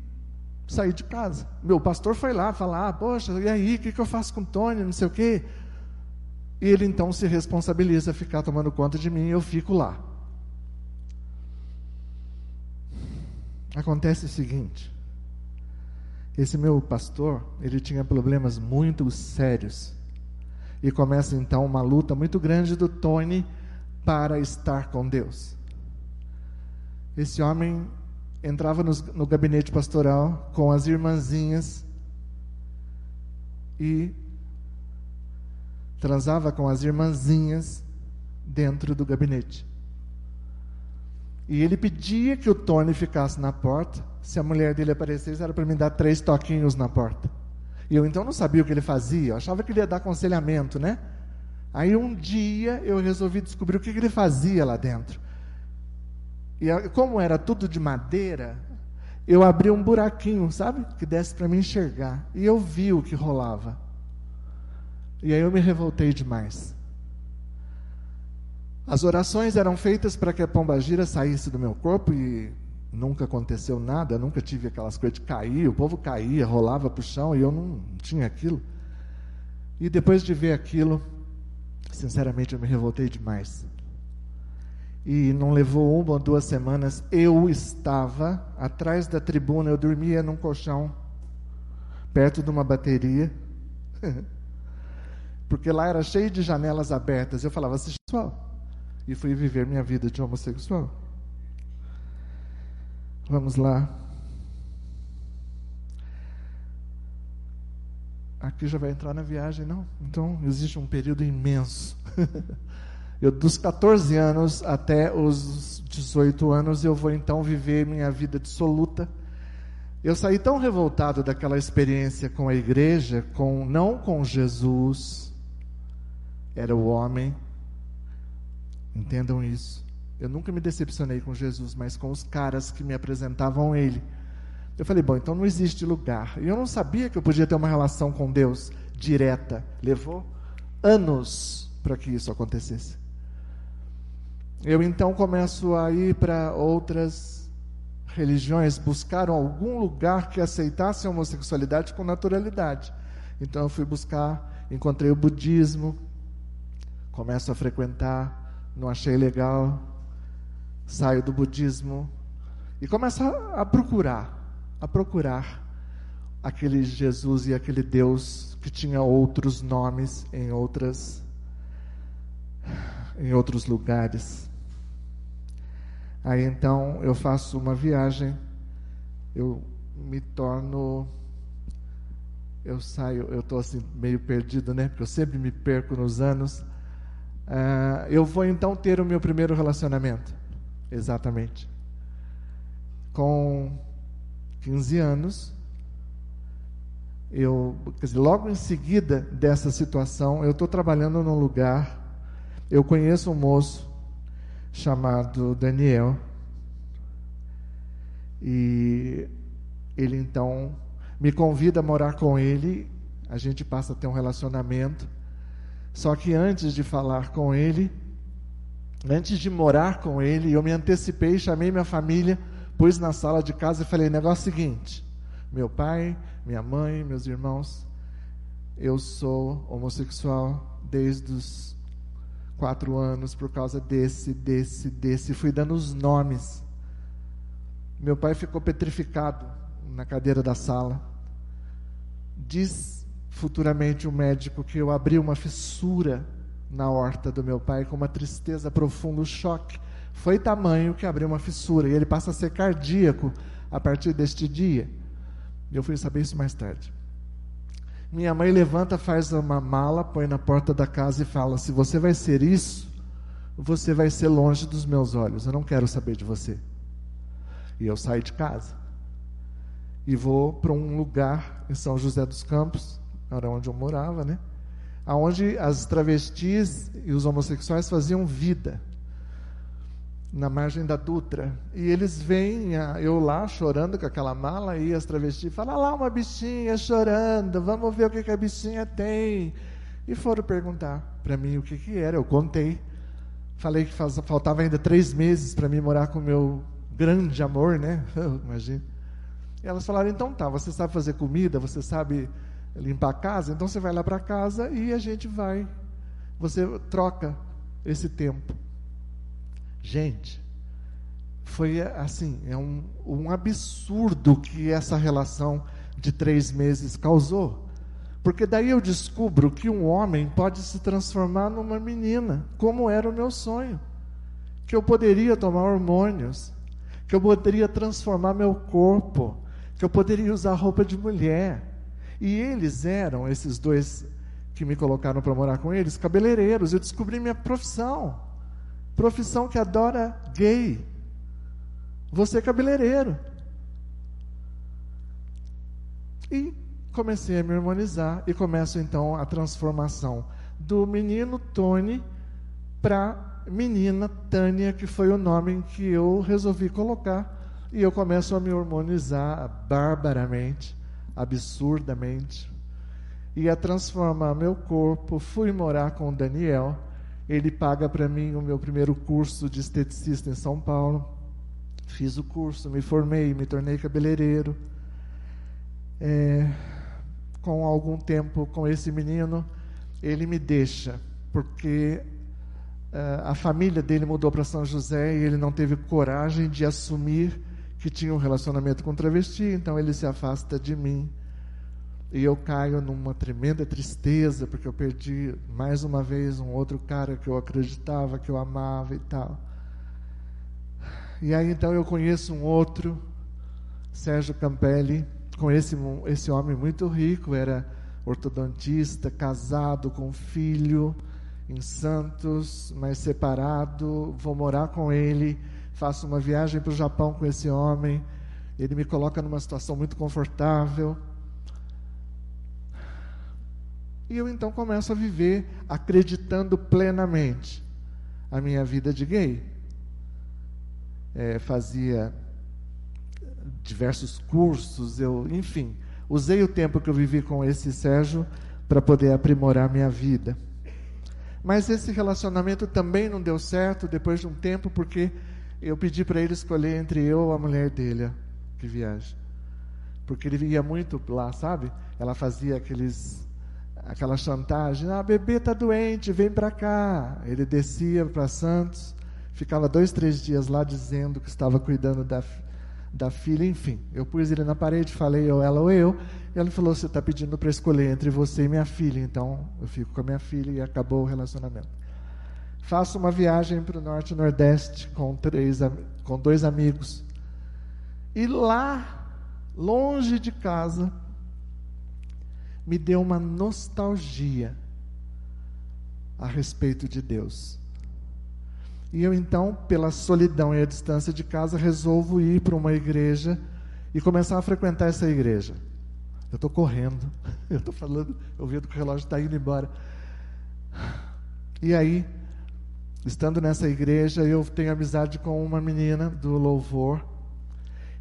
saí de casa. Meu pastor foi lá falar: Poxa, e aí, o que, que eu faço com o Tony? Não sei o quê. E ele então se responsabiliza a ficar tomando conta de mim e eu fico lá. Acontece o seguinte: esse meu pastor, ele tinha problemas muito sérios. E começa então uma luta muito grande do Tony para estar com Deus. Esse homem entrava no, no gabinete pastoral com as irmãzinhas e transava com as irmãzinhas dentro do gabinete. E ele pedia que o Tony ficasse na porta. Se a mulher dele aparecesse, era para me dar três toquinhos na porta. E eu então não sabia o que ele fazia, eu achava que ele ia dar aconselhamento, né? Aí um dia eu resolvi descobrir o que ele fazia lá dentro. E como era tudo de madeira, eu abri um buraquinho, sabe? Que desse para me enxergar. E eu vi o que rolava. E aí eu me revoltei demais. As orações eram feitas para que a pombagira saísse do meu corpo e nunca aconteceu nada, nunca tive aquelas coisas de cair, o povo caía, rolava para o chão e eu não tinha aquilo. E depois de ver aquilo, sinceramente eu me revoltei demais. E não levou uma ou duas semanas, eu estava atrás da tribuna, eu dormia num colchão, perto de uma bateria. porque lá era cheio de janelas abertas. Eu falava sexual e fui viver minha vida de homossexual. Vamos lá. Aqui já vai entrar na viagem, não? Então existe um período imenso. eu dos 14 anos até os 18 anos eu vou então viver minha vida dissoluta. Eu saí tão revoltado daquela experiência com a igreja, com não com Jesus, era o homem. Entendam isso. Eu nunca me decepcionei com Jesus, mas com os caras que me apresentavam ele. Eu falei, bom, então não existe lugar. E eu não sabia que eu podia ter uma relação com Deus direta. Levou anos para que isso acontecesse. Eu então começo a ir para outras religiões, buscar algum lugar que aceitasse a homossexualidade com naturalidade. Então eu fui buscar, encontrei o budismo, começo a frequentar, não achei legal, saio do budismo e começo a, a procurar, a procurar aquele Jesus e aquele Deus que tinha outros nomes em outras em outros lugares. Aí então eu faço uma viagem, eu me torno eu saio, eu estou assim meio perdido, né? Porque eu sempre me perco nos anos. Uh, eu vou então ter o meu primeiro relacionamento. exatamente. Com 15 anos, eu, dizer, logo em seguida dessa situação, eu estou trabalhando num lugar, eu conheço um moço chamado Daniel, e ele então me convida a morar com ele, a gente passa a ter um relacionamento. Só que antes de falar com ele, antes de morar com ele, eu me antecipei, chamei minha família, pus na sala de casa e falei: negócio seguinte, meu pai, minha mãe, meus irmãos, eu sou homossexual desde os quatro anos por causa desse, desse, desse. Fui dando os nomes. Meu pai ficou petrificado na cadeira da sala. Diz futuramente o médico que eu abri uma fissura na horta do meu pai com uma tristeza profunda, o choque foi tamanho que abriu uma fissura e ele passa a ser cardíaco a partir deste dia. Eu fui saber isso mais tarde. Minha mãe levanta, faz uma mala, põe na porta da casa e fala: Se você vai ser isso, você vai ser longe dos meus olhos. Eu não quero saber de você. E eu saio de casa e vou para um lugar em São José dos Campos, era onde eu morava, né? Aonde as travestis e os homossexuais faziam vida na margem da Dutra. E eles veem eu lá chorando com aquela mala e as travestis falam: lá uma bichinha chorando, vamos ver o que, que a bichinha tem. E foram perguntar para mim o que, que era. Eu contei. Falei que faz, faltava ainda três meses para mim morar com o meu grande amor, né? Imagina. E elas falaram: então tá, você sabe fazer comida, você sabe limpar a casa, então você vai lá para casa e a gente vai. Você troca esse tempo. Gente, foi assim, é um, um absurdo que essa relação de três meses causou. Porque daí eu descubro que um homem pode se transformar numa menina, como era o meu sonho. Que eu poderia tomar hormônios, que eu poderia transformar meu corpo, que eu poderia usar roupa de mulher. E eles eram, esses dois que me colocaram para morar com eles, cabeleireiros. Eu descobri minha profissão. Profissão que adora gay. Você é cabeleireiro. E comecei a me harmonizar e começo então a transformação do menino Tony para menina Tânia, que foi o nome que eu resolvi colocar. E eu começo a me harmonizar barbaramente, absurdamente, e a transformar meu corpo. Fui morar com o Daniel ele paga para mim o meu primeiro curso de esteticista em São Paulo. Fiz o curso, me formei, me tornei cabeleireiro. É, com algum tempo com esse menino, ele me deixa, porque uh, a família dele mudou para São José e ele não teve coragem de assumir que tinha um relacionamento com travesti, então ele se afasta de mim. E eu caio numa tremenda tristeza, porque eu perdi mais uma vez um outro cara que eu acreditava, que eu amava e tal. E aí então eu conheço um outro, Sérgio Campelli, com esse, esse homem muito rico, era ortodontista, casado com filho em Santos, mas separado. Vou morar com ele, faço uma viagem para o Japão com esse homem. Ele me coloca numa situação muito confortável e eu então começo a viver acreditando plenamente a minha vida de gay. É, fazia diversos cursos, eu, enfim, usei o tempo que eu vivi com esse Sérgio para poder aprimorar minha vida. Mas esse relacionamento também não deu certo depois de um tempo, porque eu pedi para ele escolher entre eu e a mulher dele, que viaja. Porque ele ia muito lá, sabe? Ela fazia aqueles aquela chantagem, ah, bebê está doente, vem para cá. Ele descia para Santos, ficava dois, três dias lá dizendo que estava cuidando da, da filha, enfim. Eu pus ele na parede, falei ou ela ou eu, e ela falou, você está pedindo para escolher entre você e minha filha, então eu fico com a minha filha e acabou o relacionamento. Faço uma viagem para o Norte e Nordeste com, três, com dois amigos. E lá, longe de casa, me deu uma nostalgia a respeito de Deus. E eu então, pela solidão e a distância de casa, resolvo ir para uma igreja e começar a frequentar essa igreja. Eu estou correndo, eu estou falando, eu que o relógio está indo embora. E aí, estando nessa igreja, eu tenho amizade com uma menina do louvor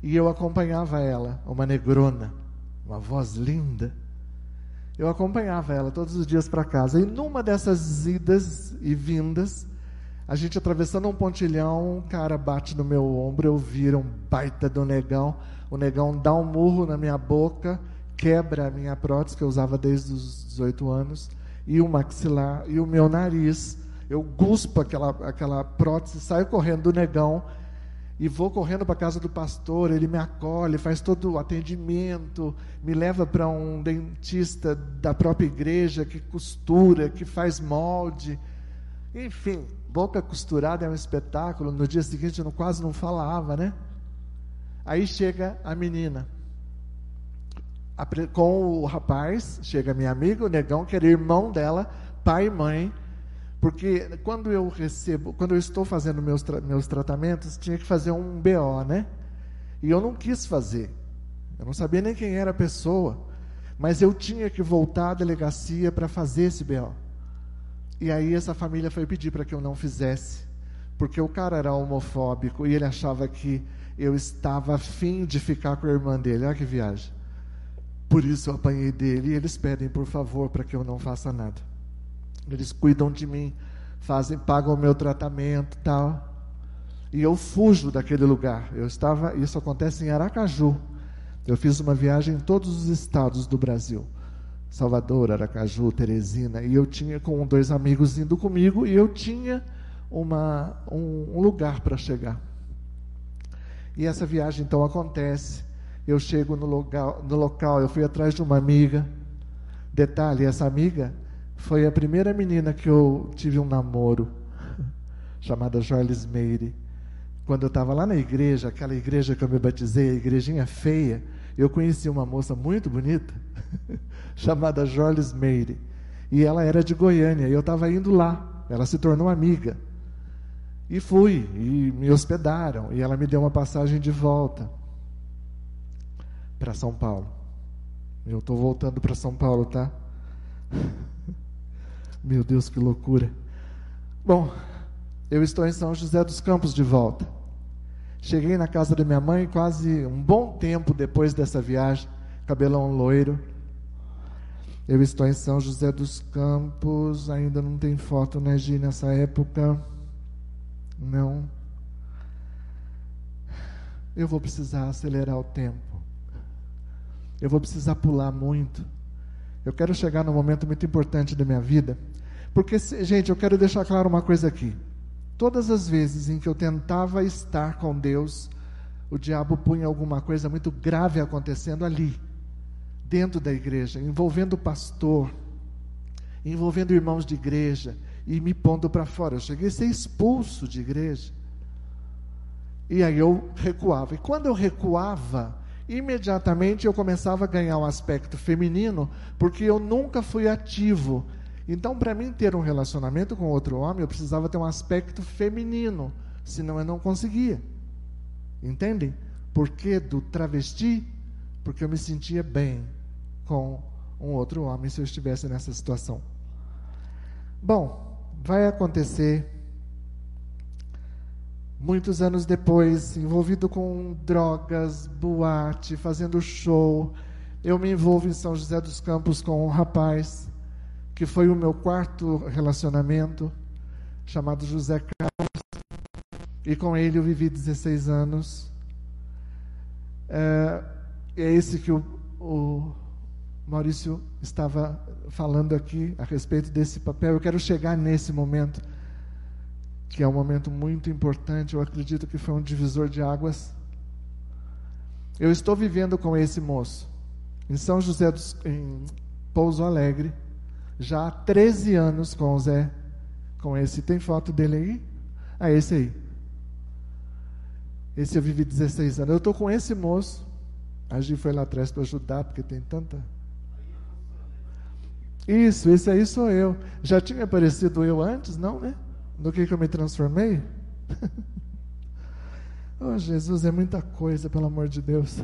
e eu acompanhava ela, uma negrona, uma voz linda. Eu acompanhava ela todos os dias para casa. E numa dessas idas e vindas, a gente atravessando um pontilhão, um cara bate no meu ombro, eu viro um baita do negão. O negão dá um murro na minha boca, quebra a minha prótese, que eu usava desde os 18 anos, e o maxilar, e o meu nariz. Eu guspo aquela, aquela prótese, saio correndo do negão e vou correndo para a casa do pastor, ele me acolhe, faz todo o atendimento, me leva para um dentista da própria igreja que costura, que faz molde. Enfim, boca costurada é um espetáculo. No dia seguinte eu quase não falava, né? Aí chega a menina. Com o rapaz, chega minha amiga, o negão, que era irmão dela, pai e mãe. Porque quando eu recebo, quando eu estou fazendo meus, meus tratamentos, tinha que fazer um BO, né? E eu não quis fazer. Eu não sabia nem quem era a pessoa. Mas eu tinha que voltar à delegacia para fazer esse BO. E aí essa família foi pedir para que eu não fizesse, porque o cara era homofóbico e ele achava que eu estava afim de ficar com a irmã dele. Olha que viagem. Por isso eu apanhei dele e eles pedem, por favor, para que eu não faça nada. Eles cuidam de mim, fazem, pagam o meu tratamento, tal. E eu fujo daquele lugar. Eu estava, isso acontece em Aracaju. Eu fiz uma viagem em todos os estados do Brasil. Salvador, Aracaju, Teresina, e eu tinha com dois amigos indo comigo e eu tinha uma, um, um lugar para chegar. E essa viagem então acontece. Eu chego no local, no local, eu fui atrás de uma amiga. Detalhe, essa amiga foi a primeira menina que eu tive um namoro, chamada Joyce Meire. Quando eu estava lá na igreja, aquela igreja que eu me batizei, a igrejinha feia, eu conheci uma moça muito bonita, chamada Joyce Meire. E ela era de Goiânia, e eu estava indo lá. Ela se tornou amiga. E fui, e me hospedaram, e ela me deu uma passagem de volta para São Paulo. Eu estou voltando para São Paulo, tá? Meu Deus, que loucura. Bom, eu estou em São José dos Campos de volta. Cheguei na casa da minha mãe quase um bom tempo depois dessa viagem, cabelão loiro. Eu estou em São José dos Campos, ainda não tem foto, né, Gi, nessa época? Não. Eu vou precisar acelerar o tempo. Eu vou precisar pular muito. Eu quero chegar num momento muito importante da minha vida. Porque, gente, eu quero deixar claro uma coisa aqui. Todas as vezes em que eu tentava estar com Deus, o diabo punha alguma coisa muito grave acontecendo ali, dentro da igreja, envolvendo o pastor, envolvendo irmãos de igreja e me pondo para fora. Eu cheguei a ser expulso de igreja. E aí eu recuava. E quando eu recuava, imediatamente eu começava a ganhar um aspecto feminino, porque eu nunca fui ativo então, para mim ter um relacionamento com outro homem, eu precisava ter um aspecto feminino, senão eu não conseguia. Entendem? Por que do travesti? Porque eu me sentia bem com um outro homem se eu estivesse nessa situação. Bom, vai acontecer muitos anos depois, envolvido com drogas, boate, fazendo show. Eu me envolvo em São José dos Campos com um rapaz que foi o meu quarto relacionamento, chamado José Carlos, e com ele eu vivi 16 anos. É, é esse que o, o Maurício estava falando aqui a respeito desse papel. Eu quero chegar nesse momento, que é um momento muito importante. Eu acredito que foi um divisor de águas. Eu estou vivendo com esse moço em São José dos, em Pouso Alegre já há 13 anos com o Zé. Com esse, tem foto dele aí? Ah, esse aí. Esse eu vivi 16 anos. Eu estou com esse moço. A Gi foi lá atrás para ajudar, porque tem tanta. Isso, esse aí sou eu. Já tinha aparecido eu antes? Não, né? No que, que eu me transformei? oh, Jesus, é muita coisa, pelo amor de Deus.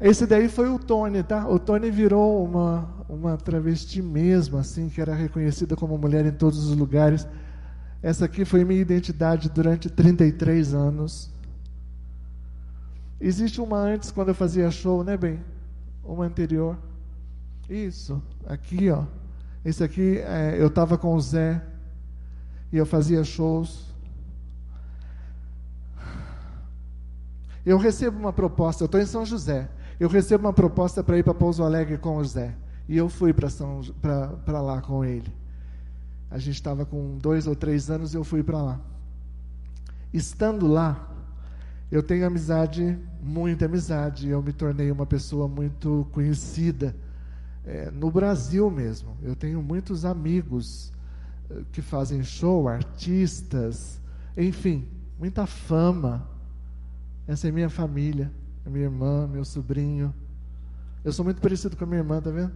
Esse daí foi o Tony, tá? O Tony virou uma, uma travesti mesmo, assim, que era reconhecida como mulher em todos os lugares. Essa aqui foi minha identidade durante 33 anos. Existe uma antes, quando eu fazia show, né, bem? Uma anterior. Isso, aqui, ó. Esse aqui, é, eu estava com o Zé e eu fazia shows. Eu recebo uma proposta, eu estou em São José. Eu recebo uma proposta para ir para Pouso Alegre com o Zé. E eu fui para lá com ele. A gente estava com dois ou três anos e eu fui para lá. Estando lá, eu tenho amizade, muita amizade. Eu me tornei uma pessoa muito conhecida é, no Brasil mesmo. Eu tenho muitos amigos eh, que fazem show, artistas, enfim, muita fama. Essa é minha família, minha irmã, meu sobrinho. Eu sou muito parecido com a minha irmã, tá vendo?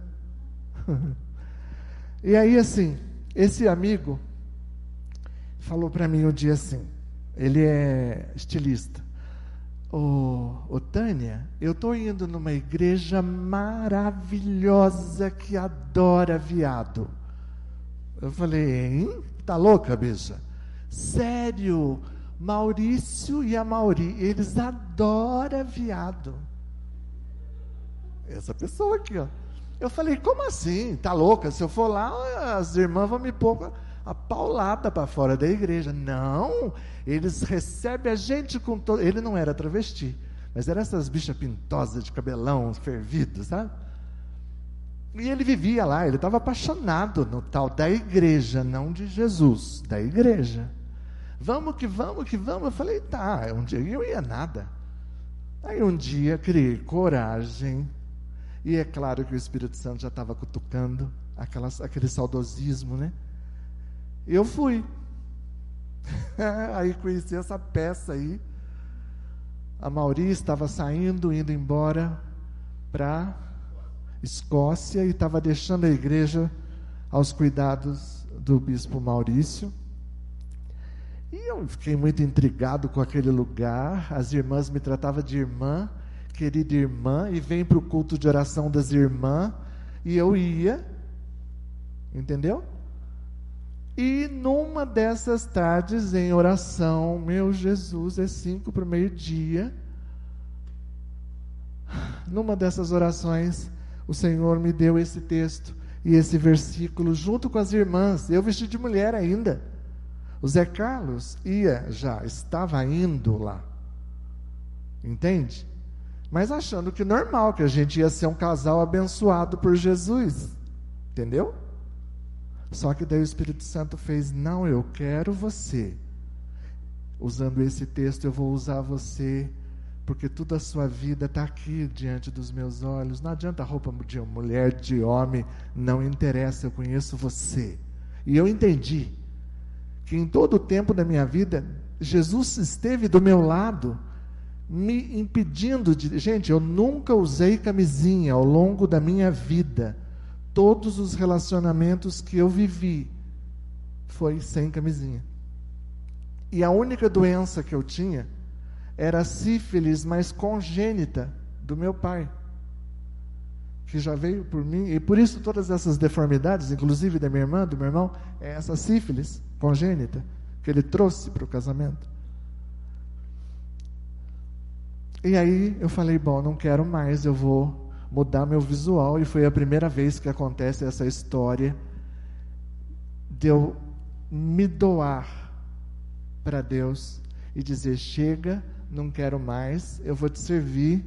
e aí, assim, esse amigo falou para mim um dia assim, ele é estilista. Ô, ô Tânia, eu estou indo numa igreja maravilhosa que adora viado. Eu falei, hein? Tá louca, bicha? Sério, Maurício e a Mauri, eles adoram viado. Essa pessoa aqui, ó. Eu falei, como assim? Tá louca? Se eu for lá, as irmãs vão me pôr a paulada para fora da igreja. Não, eles recebem a gente com todo. Ele não era travesti, mas eram essas bichas pintosas de cabelão fervido, sabe? E ele vivia lá, ele estava apaixonado no tal da igreja, não de Jesus, da igreja. Vamos que vamos que vamos. Eu falei, tá, um dia eu ia nada. Aí um dia criei coragem, e é claro que o Espírito Santo já estava cutucando aquelas, aquele saudosismo, né? Eu fui. aí conheci essa peça aí. A Mauri estava saindo, indo embora para Escócia e estava deixando a igreja aos cuidados do bispo Maurício. E eu fiquei muito intrigado com aquele lugar. As irmãs me tratavam de irmã, querida irmã, e vem para o culto de oração das irmãs. E eu ia, entendeu? E numa dessas tardes em oração, meu Jesus, é cinco para o meio-dia. Numa dessas orações, o Senhor me deu esse texto e esse versículo junto com as irmãs. Eu vesti de mulher ainda. O Zé Carlos ia já, estava indo lá. Entende? Mas achando que normal, que a gente ia ser um casal abençoado por Jesus. Entendeu? Só que daí o Espírito Santo fez: Não, eu quero você. Usando esse texto, eu vou usar você, porque toda a sua vida está aqui diante dos meus olhos. Não adianta roupa de mulher, de homem, não interessa, eu conheço você. E eu entendi que em todo o tempo da minha vida, Jesus esteve do meu lado, me impedindo de. Gente, eu nunca usei camisinha ao longo da minha vida todos os relacionamentos que eu vivi foi sem camisinha. E a única doença que eu tinha era sífilis mais congênita do meu pai, que já veio por mim, e por isso todas essas deformidades, inclusive da minha irmã, do meu irmão, é essa sífilis congênita que ele trouxe para o casamento. E aí eu falei, bom, não quero mais, eu vou mudar meu visual e foi a primeira vez que acontece essa história de eu me doar para Deus e dizer: chega, não quero mais, eu vou te servir.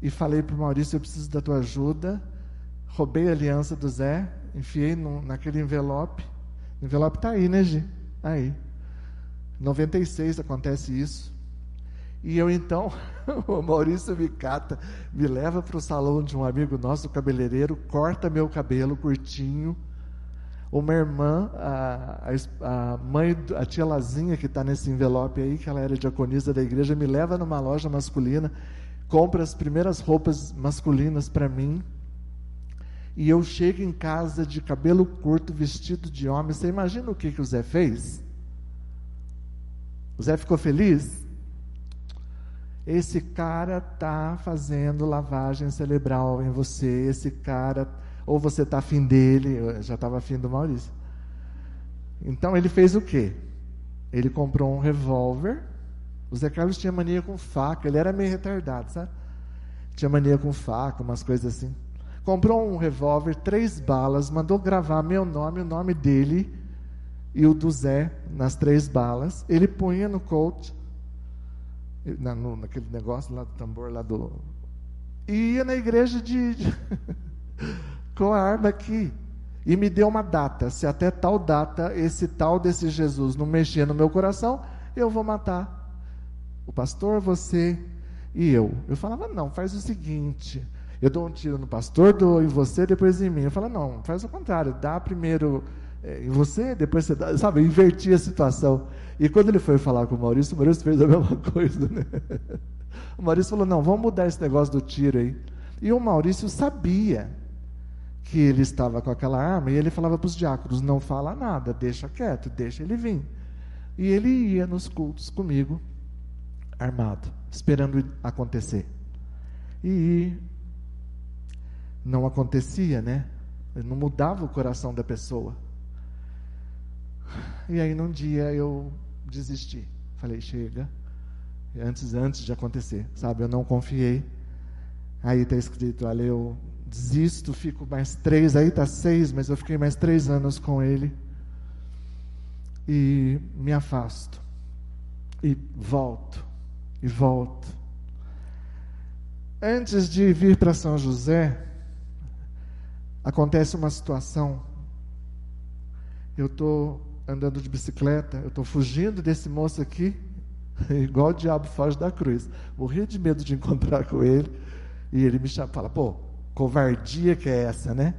E falei para o Maurício: eu preciso da tua ajuda. Roubei a aliança do Zé, enfiei no, naquele envelope. O envelope está aí, né, Gi? Aí. 96 acontece isso. E eu então, o Maurício me cata, me leva para o salão de um amigo nosso, cabeleireiro, corta meu cabelo curtinho. Uma irmã, a, a, a mãe, a tia Lazinha, que está nesse envelope aí, que ela era diaconisa da igreja, me leva numa loja masculina, compra as primeiras roupas masculinas para mim. E eu chego em casa de cabelo curto, vestido de homem. Você imagina o que, que o Zé fez? O Zé ficou feliz? Esse cara tá fazendo lavagem cerebral em você. Esse cara, ou você tá afim dele, eu já estava afim do Maurício. Então ele fez o quê? Ele comprou um revólver. O Zé Carlos tinha mania com faca, ele era meio retardado, sabe? Tinha mania com faca, umas coisas assim. Comprou um revólver, três balas, mandou gravar meu nome, o nome dele e o do Zé nas três balas. Ele punha no coach, na, no, naquele negócio lá do tambor lá do. E ia na igreja de, de com a arma aqui. E me deu uma data. Se até tal data esse tal desse Jesus não mexer no meu coração, eu vou matar o pastor, você e eu. Eu falava, não, faz o seguinte. Eu dou um tiro no pastor, dou em você, depois em mim. Eu falava, não, faz o contrário. Dá primeiro é, em você, depois você dá. Sabe, inverti a situação. E quando ele foi falar com o Maurício, o Maurício fez a mesma coisa, né? O Maurício falou, não, vamos mudar esse negócio do tiro aí. E o Maurício sabia que ele estava com aquela arma, e ele falava para os diáconos: não fala nada, deixa quieto, deixa ele vir. E ele ia nos cultos comigo, armado, esperando acontecer. E não acontecia, né? Não mudava o coração da pessoa. E aí num dia eu desisti. Falei, chega. Antes, antes de acontecer, sabe? Eu não confiei. Aí está escrito, olha, eu desisto, fico mais três, aí está seis, mas eu fiquei mais três anos com ele. E me afasto. E volto. E volto. Antes de vir para São José, acontece uma situação. Eu estou andando de bicicleta, eu estou fugindo desse moço aqui, igual o diabo foge da cruz. Morri de medo de encontrar com ele. E ele me chama, fala, pô, covardia que é essa, né?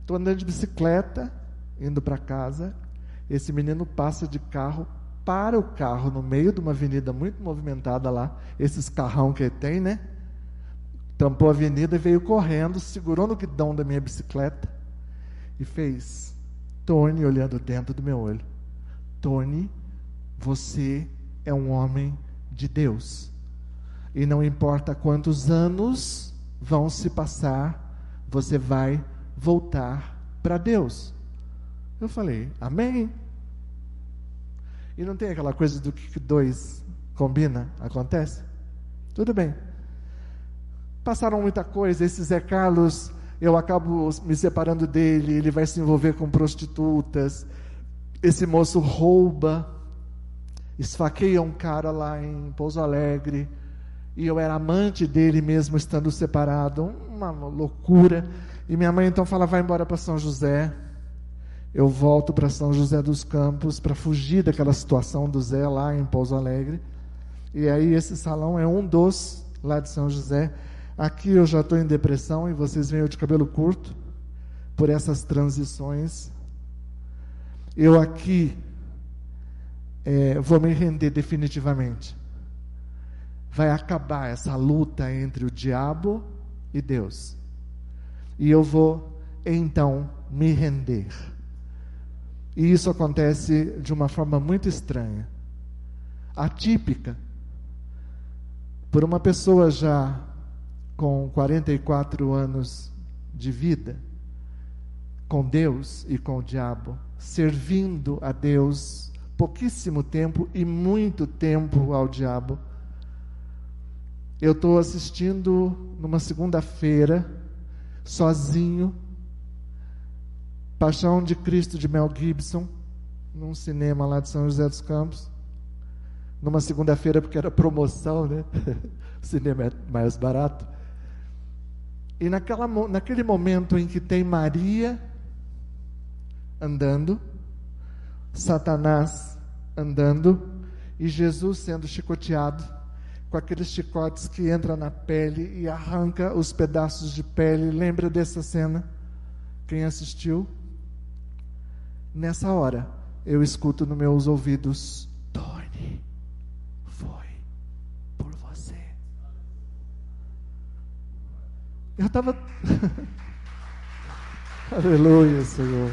Estou andando de bicicleta, indo para casa. Esse menino passa de carro, para o carro no meio de uma avenida muito movimentada lá, esses carrão que ele tem, né? Tampou a avenida e veio correndo, segurou no guidão da minha bicicleta e fez Tony olhando dentro do meu olho. Tony, você é um homem de Deus. E não importa quantos anos vão se passar, você vai voltar para Deus. Eu falei, amém. E não tem aquela coisa do que dois combina, acontece? Tudo bem. Passaram muita coisa, esse Zé Carlos, eu acabo me separando dele, ele vai se envolver com prostitutas, esse moço rouba, esfaqueia um cara lá em Pouso Alegre, e eu era amante dele mesmo estando separado, uma loucura. E minha mãe então fala: vai embora para São José. Eu volto para São José dos Campos para fugir daquela situação do Zé lá em Pouso Alegre. E aí esse salão é um dos lá de São José. Aqui eu já estou em depressão e vocês veem eu de cabelo curto por essas transições. Eu aqui é, vou me render definitivamente vai acabar essa luta entre o diabo e Deus. E eu vou então me render. E isso acontece de uma forma muito estranha, atípica. Por uma pessoa já com 44 anos de vida, com Deus e com o diabo, servindo a Deus pouquíssimo tempo e muito tempo ao diabo eu estou assistindo numa segunda-feira, sozinho, Paixão de Cristo de Mel Gibson, num cinema lá de São José dos Campos. Numa segunda-feira, porque era promoção, né? o cinema é mais barato. E naquela, naquele momento em que tem Maria andando, Satanás andando e Jesus sendo chicoteado com aqueles chicotes que entra na pele e arranca os pedaços de pele. Lembra dessa cena? Quem assistiu? Nessa hora, eu escuto nos meus ouvidos: Tony, foi por você. Eu estava. Aleluia, Senhor.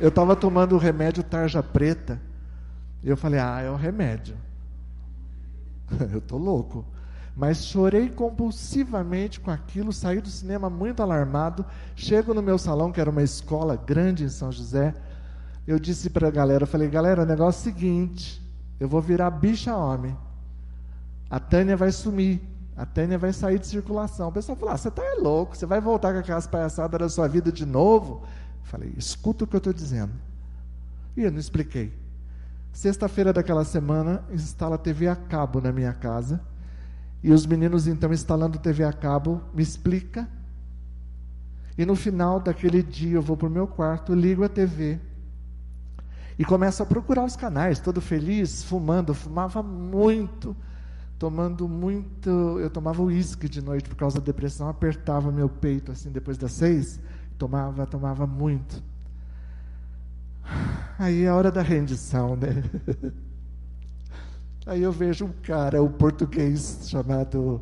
Eu estava tomando o remédio tarja preta. E eu falei, ah, é o remédio. eu tô louco. Mas chorei compulsivamente com aquilo, saí do cinema muito alarmado. Chego no meu salão, que era uma escola grande em São José. Eu disse para a galera, eu falei, galera, o negócio é o seguinte, eu vou virar bicha homem. A Tânia vai sumir. A Tânia vai sair de circulação. O pessoal falou: ah, você está louco, você vai voltar com aquelas palhaçadas da sua vida de novo? Eu falei: escuta o que eu estou dizendo. E eu não expliquei. Sexta-feira daquela semana, instala TV a cabo na minha casa. E os meninos, então, instalando TV a cabo, me explica. E no final daquele dia, eu vou para o meu quarto, ligo a TV. E começo a procurar os canais, todo feliz, fumando. Fumava muito tomando muito. Eu tomava uísque de noite por causa da depressão, apertava meu peito assim depois das seis, tomava, tomava muito. Aí é a hora da rendição, né? Aí eu vejo um cara, um português chamado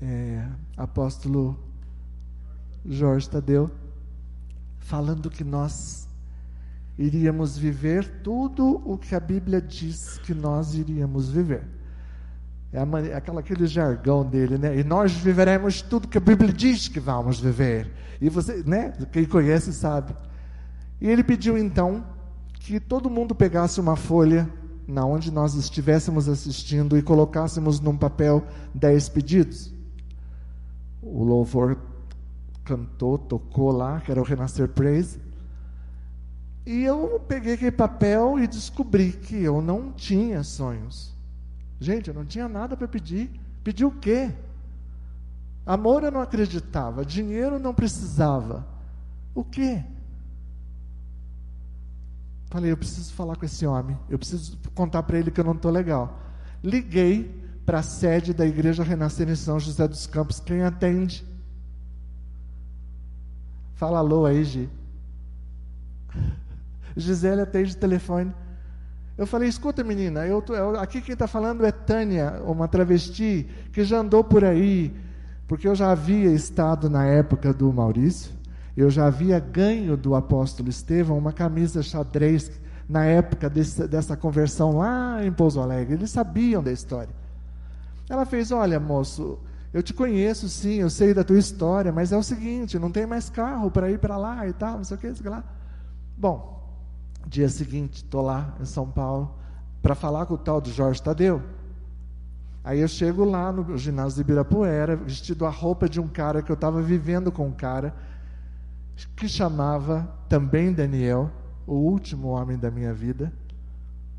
é, apóstolo Jorge Tadeu, falando que nós iríamos viver tudo o que a Bíblia diz que nós iríamos viver. É a, aquela, aquele jargão dele, né? E nós viveremos tudo que a Bíblia diz que vamos viver. E você, né? Quem conhece sabe. E ele pediu então que todo mundo pegasse uma folha na onde nós estivéssemos assistindo e colocássemos num papel dez pedidos. O louvor cantou, tocou lá, que era o Renascer Praise. E eu peguei aquele papel e descobri que eu não tinha sonhos. Gente, eu não tinha nada para pedir. Pedir o quê? Amor eu não acreditava, dinheiro eu não precisava. O quê? Falei, eu preciso falar com esse homem, eu preciso contar para ele que eu não estou legal. Liguei para a sede da Igreja Renascer em São José dos Campos. Quem atende? Fala alô aí, Gi. Gisele atende o telefone. Eu falei, escuta menina, eu tô, aqui quem está falando é Tânia, uma travesti, que já andou por aí, porque eu já havia estado na época do Maurício, eu já havia ganho do apóstolo Estevão uma camisa xadrez na época desse, dessa conversão lá em Pouso Alegre, eles sabiam da história. Ela fez, olha moço, eu te conheço sim, eu sei da tua história, mas é o seguinte, não tem mais carro para ir para lá e tal, não sei o que, não sei que lá. Bom, Dia seguinte, estou lá em São Paulo para falar com o tal do Jorge Tadeu. Aí eu chego lá no ginásio de Ibirapuera, vestido a roupa de um cara que eu estava vivendo com um cara que chamava também Daniel, o último homem da minha vida,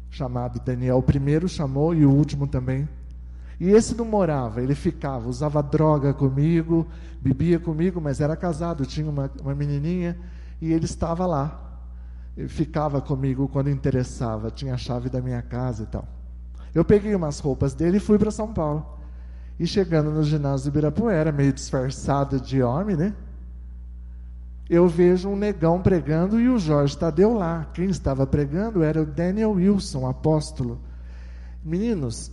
chamado Daniel. O primeiro chamou e o último também. E esse não morava, ele ficava, usava droga comigo, bebia comigo, mas era casado, tinha uma, uma menininha e ele estava lá ficava comigo quando interessava, tinha a chave da minha casa e tal. Eu peguei umas roupas dele e fui para São Paulo. E chegando no ginásio do Ibirapuera, meio disfarçado de homem, né? Eu vejo um negão pregando e o Jorge Tadeu lá. Quem estava pregando era o Daniel Wilson, apóstolo. Meninos,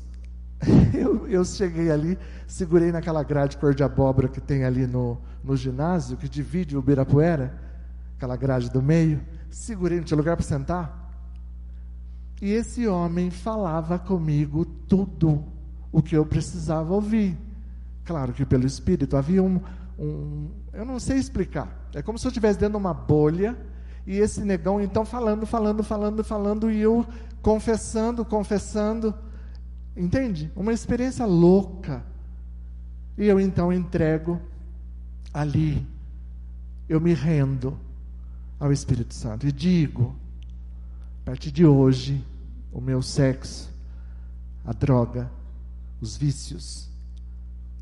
eu, eu cheguei ali, segurei naquela grade cor de abóbora que tem ali no, no ginásio, que divide o Ibirapuera, aquela grade do meio segurei, não tinha lugar para sentar. E esse homem falava comigo tudo o que eu precisava ouvir. Claro que pelo Espírito havia um, um eu não sei explicar. É como se eu estivesse dentro de uma bolha e esse negão então falando, falando, falando, falando e eu confessando, confessando. Entende? Uma experiência louca. E eu então entrego ali. Eu me rendo ao Espírito Santo e digo: a partir de hoje, o meu sexo, a droga, os vícios,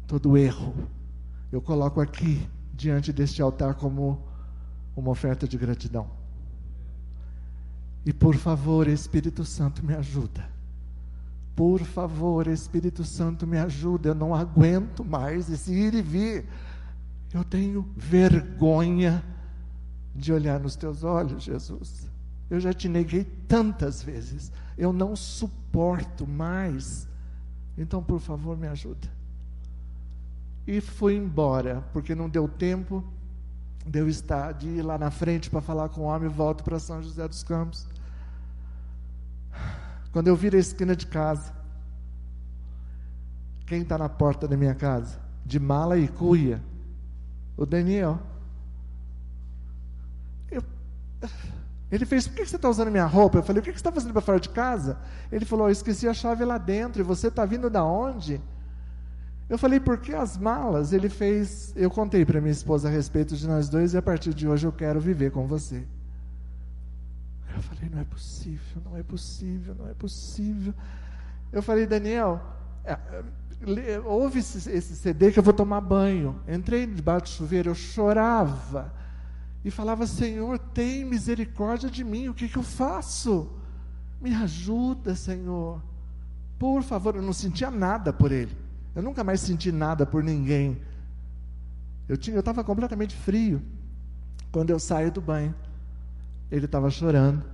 todo erro, eu coloco aqui diante deste altar como uma oferta de gratidão. E por favor, Espírito Santo, me ajuda. Por favor, Espírito Santo, me ajuda. Eu não aguento mais esse ir e vir. Eu tenho vergonha de olhar nos teus olhos, Jesus. Eu já te neguei tantas vezes, eu não suporto mais. Então, por favor, me ajuda. E fui embora, porque não deu tempo. de eu estar, de ir lá na frente para falar com o homem, volto para São José dos Campos. Quando eu viro a esquina de casa, quem está na porta da minha casa? De mala e cuia? O Daniel. Eu, ele fez, por que você está usando minha roupa? Eu falei, o que você está fazendo para fora de casa? Ele falou, eu esqueci a chave lá dentro, e você está vindo da onde? Eu falei, por que as malas? Ele fez, eu contei para minha esposa a respeito de nós dois, e a partir de hoje eu quero viver com você. Eu falei, não é possível, não é possível, não é possível. Eu falei, Daniel, é, é, ouve esse, esse CD que eu vou tomar banho. Entrei debaixo do chuveiro, eu chorava e falava: Senhor, tem misericórdia de mim, o que, que eu faço? Me ajuda, Senhor. Por favor, eu não sentia nada por ele. Eu nunca mais senti nada por ninguém. Eu tinha, eu estava completamente frio. Quando eu saio do banho, ele estava chorando.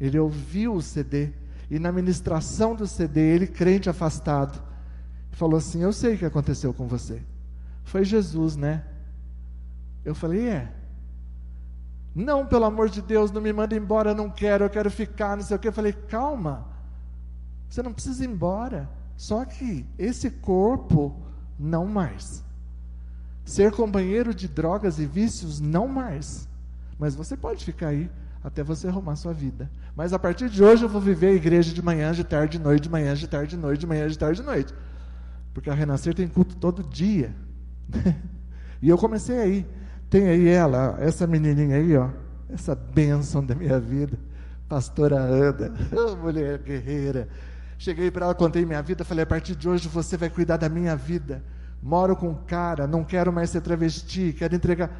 Ele ouviu o CD e na ministração do CD, ele crente afastado, falou assim: "Eu sei o que aconteceu com você. Foi Jesus, né?" Eu falei: "É. Não, pelo amor de Deus, não me manda embora, eu não quero, eu quero ficar, não sei o que. Eu falei: calma, você não precisa ir embora. Só que esse corpo, não mais. Ser companheiro de drogas e vícios, não mais. Mas você pode ficar aí até você arrumar sua vida. Mas a partir de hoje eu vou viver a igreja de manhã, de tarde, de noite, de manhã, de tarde, de noite, de manhã, de tarde, de noite. Porque a Renascer tem culto todo dia. e eu comecei aí. Tem aí ela, essa menininha aí, ó, essa bênção da minha vida, pastora Ana, mulher guerreira. Cheguei para ela, contei minha vida, falei: a partir de hoje você vai cuidar da minha vida. Moro com um cara, não quero mais ser travesti, quero entregar.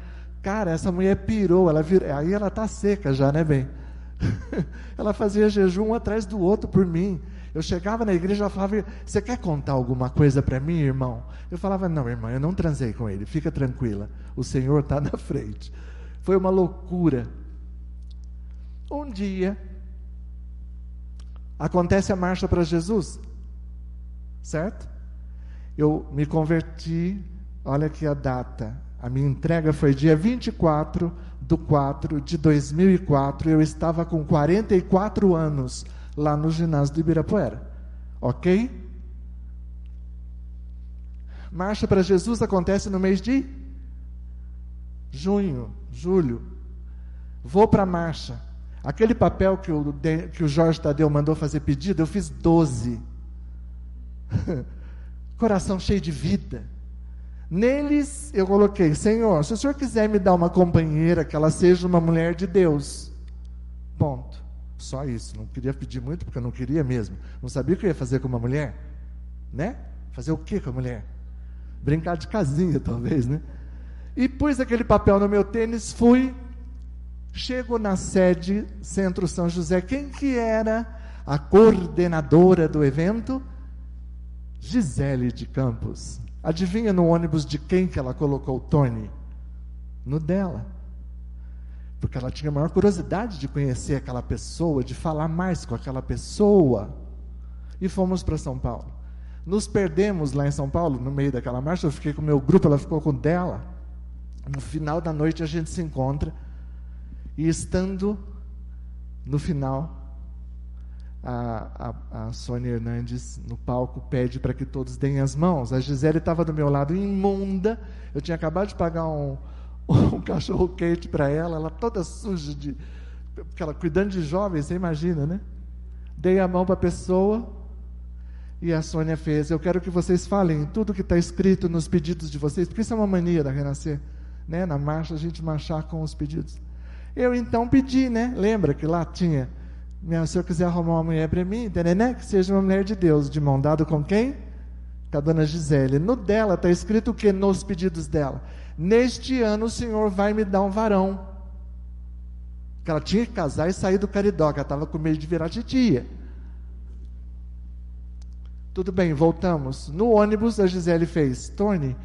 Cara, essa mulher pirou, ela vir... aí ela tá seca já, né, bem? ela fazia jejum um atrás do outro por mim. Eu chegava na igreja, ela falava: Você quer contar alguma coisa para mim, irmão? Eu falava: Não, irmã, eu não transei com ele, fica tranquila, o Senhor está na frente. Foi uma loucura. Um dia, acontece a marcha para Jesus, certo? Eu me converti, olha aqui a data, a minha entrega foi dia 24 de 4 de 2004, eu estava com 44 anos lá no ginásio do Ibirapuera. Ok? Marcha para Jesus acontece no mês de junho, julho. Vou para a marcha. Aquele papel que o, que o Jorge Tadeu mandou fazer pedido, eu fiz 12. Coração cheio de vida. Neles eu coloquei: Senhor, se o Senhor quiser me dar uma companheira, que ela seja uma mulher de Deus. Ponto. Só isso. Não queria pedir muito, porque eu não queria mesmo. Não sabia o que eu ia fazer com uma mulher. Né? Fazer o que com a mulher? Brincar de casinha, talvez, né? E pus aquele papel no meu tênis, fui. Chego na sede Centro São José. Quem que era a coordenadora do evento? Gisele de Campos. Adivinha no ônibus de quem que ela colocou o Tony? No dela porque ela tinha maior curiosidade de conhecer aquela pessoa, de falar mais com aquela pessoa. E fomos para São Paulo. Nos perdemos lá em São Paulo, no meio daquela marcha. Eu fiquei com o meu grupo, ela ficou com o dela. No final da noite a gente se encontra. E estando no final, a, a, a Sônia Hernandes no palco pede para que todos deem as mãos. A Gisele estava do meu lado, imunda. Eu tinha acabado de pagar um, um cachorro quente para ela, ela toda suja de. Porque ela cuidando de jovens, você imagina, né? Dei a mão para a pessoa e a Sônia fez. Eu quero que vocês falem tudo que está escrito nos pedidos de vocês, porque isso é uma mania da Renascer, né? Na marcha a gente marchar com os pedidos. Eu então pedi, né? Lembra que lá tinha, se eu quiser arrumar uma mulher para mim, né? que seja uma mulher de Deus, de mão dada com quem? Com a dona Gisele. No dela está escrito o que nos pedidos dela? Neste ano o Senhor vai me dar um varão. Que ela tinha que casar e sair do caridó, que ela estava com medo de virar titia. Tudo bem, voltamos. No ônibus a Gisele fez, Tony,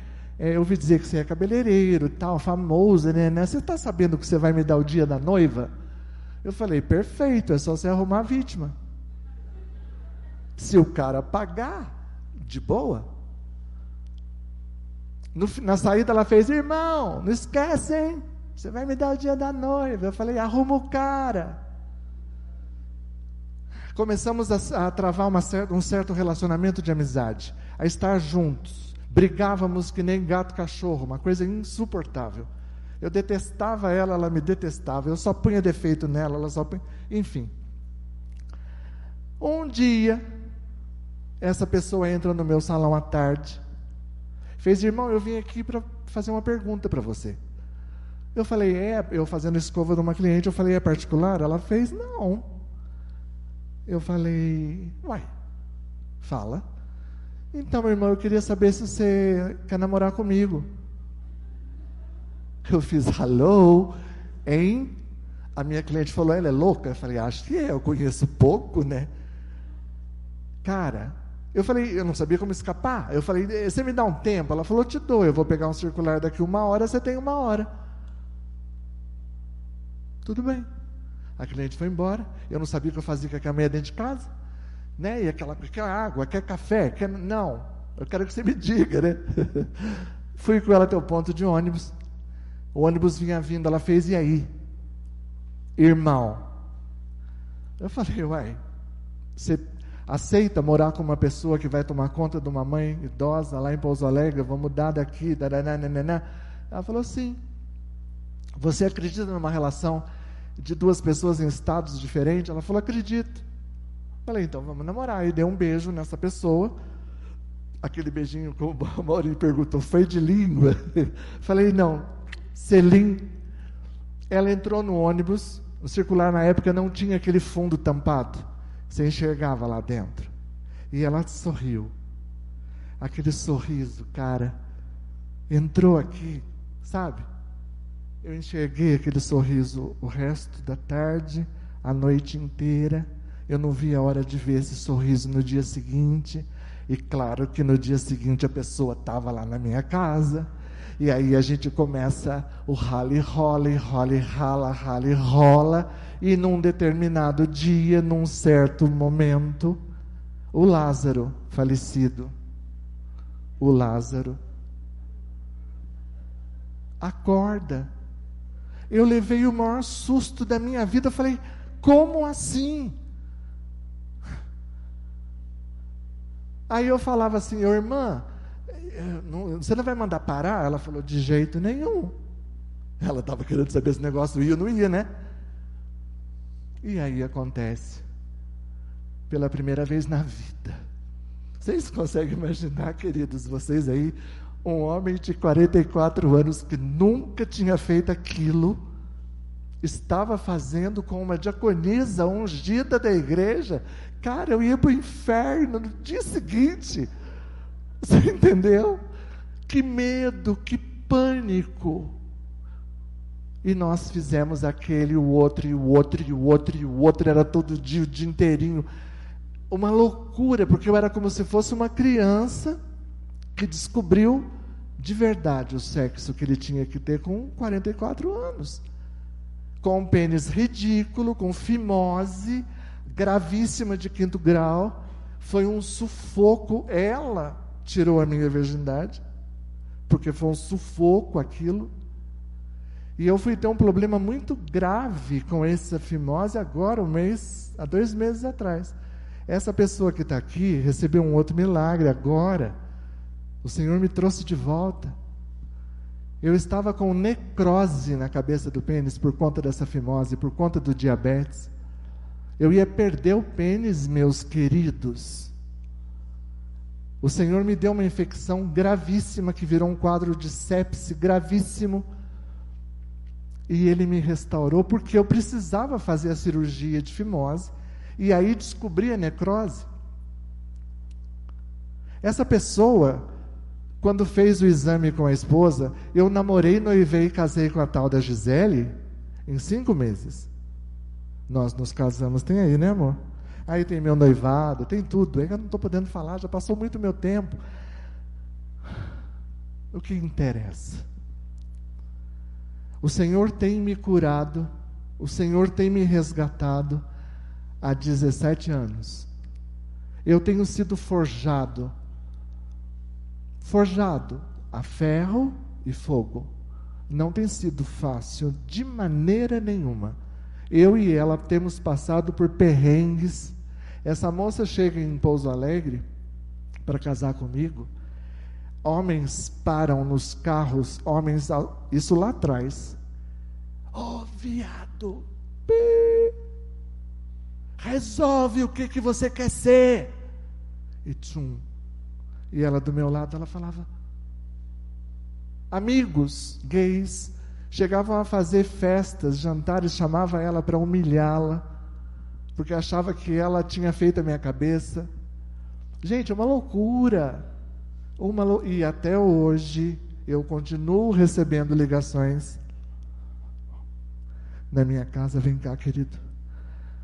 é, eu ouvi dizer que você é cabeleireiro tal, famoso, né? né? Você está sabendo que você vai me dar o dia da noiva? Eu falei, perfeito, é só você arrumar a vítima. Se o cara pagar, de boa. No, na saída ela fez, irmão, não esquece, hein? Você vai me dar o dia da noiva? Eu falei: arruma o cara. Começamos a, a travar uma, um certo relacionamento de amizade, a estar juntos. Brigávamos que nem gato cachorro, uma coisa insuportável. Eu detestava ela, ela me detestava. Eu só punha defeito nela, ela só punha. Enfim. Um dia, essa pessoa entra no meu salão à tarde. Fez, irmão, eu vim aqui para fazer uma pergunta para você. Eu falei, é, eu fazendo escova de uma cliente, eu falei, é particular? Ela fez, não. Eu falei, uai, fala. Então, meu irmão, eu queria saber se você quer namorar comigo. Eu fiz hello, hein? A minha cliente falou, ela é louca? Eu falei, acho que é, eu conheço pouco, né? Cara, eu falei, eu não sabia como escapar. Eu falei, você me dá um tempo? Ela falou, te dou, eu vou pegar um circular daqui uma hora, você tem uma hora. Tudo bem. A cliente foi embora, eu não sabia o que eu fazia com aquela meia dentro de casa. Né? E aquela, quer água, quer café, quer... Não, eu quero que você me diga, né? Fui com ela até o ponto de ônibus. O ônibus vinha vindo, ela fez, e aí? Irmão. Eu falei, uai, você aceita morar com uma pessoa que vai tomar conta de uma mãe idosa lá em Pouso Alegre? Vou mudar daqui, daranana. Ela falou, sim. Você acredita numa relação de duas pessoas em estados diferentes? Ela falou: acredito. Falei, então vamos namorar. E dei um beijo nessa pessoa. Aquele beijinho, como o Maurinho perguntou, foi de língua? Falei, não, selim. Ela entrou no ônibus, o circular na época não tinha aquele fundo tampado. Você enxergava lá dentro. E ela sorriu. Aquele sorriso, cara, entrou aqui, sabe? Eu enxerguei aquele sorriso o resto da tarde, a noite inteira. Eu não vi a hora de ver esse sorriso no dia seguinte. E claro que no dia seguinte a pessoa estava lá na minha casa. E aí a gente começa o rale rola, role rala, rale rola. E num determinado dia, num certo momento, o Lázaro falecido, o Lázaro acorda eu levei o maior susto da minha vida. Eu falei, como assim? Aí eu falava assim, irmã, eh, você não vai mandar parar? Ela falou, de jeito nenhum. Ela estava querendo saber se o negócio ia ou não ia, né? E aí acontece, pela primeira vez na vida. Vocês conseguem imaginar, queridos, vocês aí, um homem de 44 anos que nunca tinha feito aquilo, estava fazendo com uma diaconisa ungida da igreja. Cara, eu ia para o inferno no dia seguinte. Você entendeu? Que medo, que pânico. E nós fizemos aquele, o outro, e o outro, e o outro, e o outro, era todo dia, o dia inteirinho. Uma loucura, porque eu era como se fosse uma criança que descobriu de verdade o sexo que ele tinha que ter com 44 anos. Com um pênis ridículo, com fimose, gravíssima de quinto grau. Foi um sufoco. Ela tirou a minha virgindade, porque foi um sufoco aquilo. E eu fui ter um problema muito grave com essa fimose agora, um mês, há dois meses atrás. Essa pessoa que está aqui recebeu um outro milagre agora o Senhor me trouxe de volta. Eu estava com necrose na cabeça do pênis por conta dessa fimose, por conta do diabetes. Eu ia perder o pênis, meus queridos. O Senhor me deu uma infecção gravíssima que virou um quadro de sepse gravíssimo. E Ele me restaurou porque eu precisava fazer a cirurgia de fimose. E aí descobri a necrose. Essa pessoa quando fez o exame com a esposa, eu namorei, noivei e casei com a tal da Gisele em cinco meses. Nós nos casamos, tem aí, né, amor? Aí tem meu noivado, tem tudo. Aí eu não estou podendo falar, já passou muito meu tempo. O que interessa? O Senhor tem me curado, o Senhor tem me resgatado há 17 anos. Eu tenho sido forjado forjado a ferro e fogo. Não tem sido fácil de maneira nenhuma. Eu e ela temos passado por perrengues. Essa moça chega em Pouso Alegre para casar comigo. Homens param nos carros, homens, isso lá atrás. Oh, viado, resolve o que, que você quer ser. E tchum. E ela do meu lado, ela falava: amigos gays chegavam a fazer festas, jantares, chamava ela para humilhá-la, porque achava que ela tinha feito a minha cabeça. Gente, é uma loucura. Uma lou... E até hoje eu continuo recebendo ligações na minha casa. Vem cá, querido.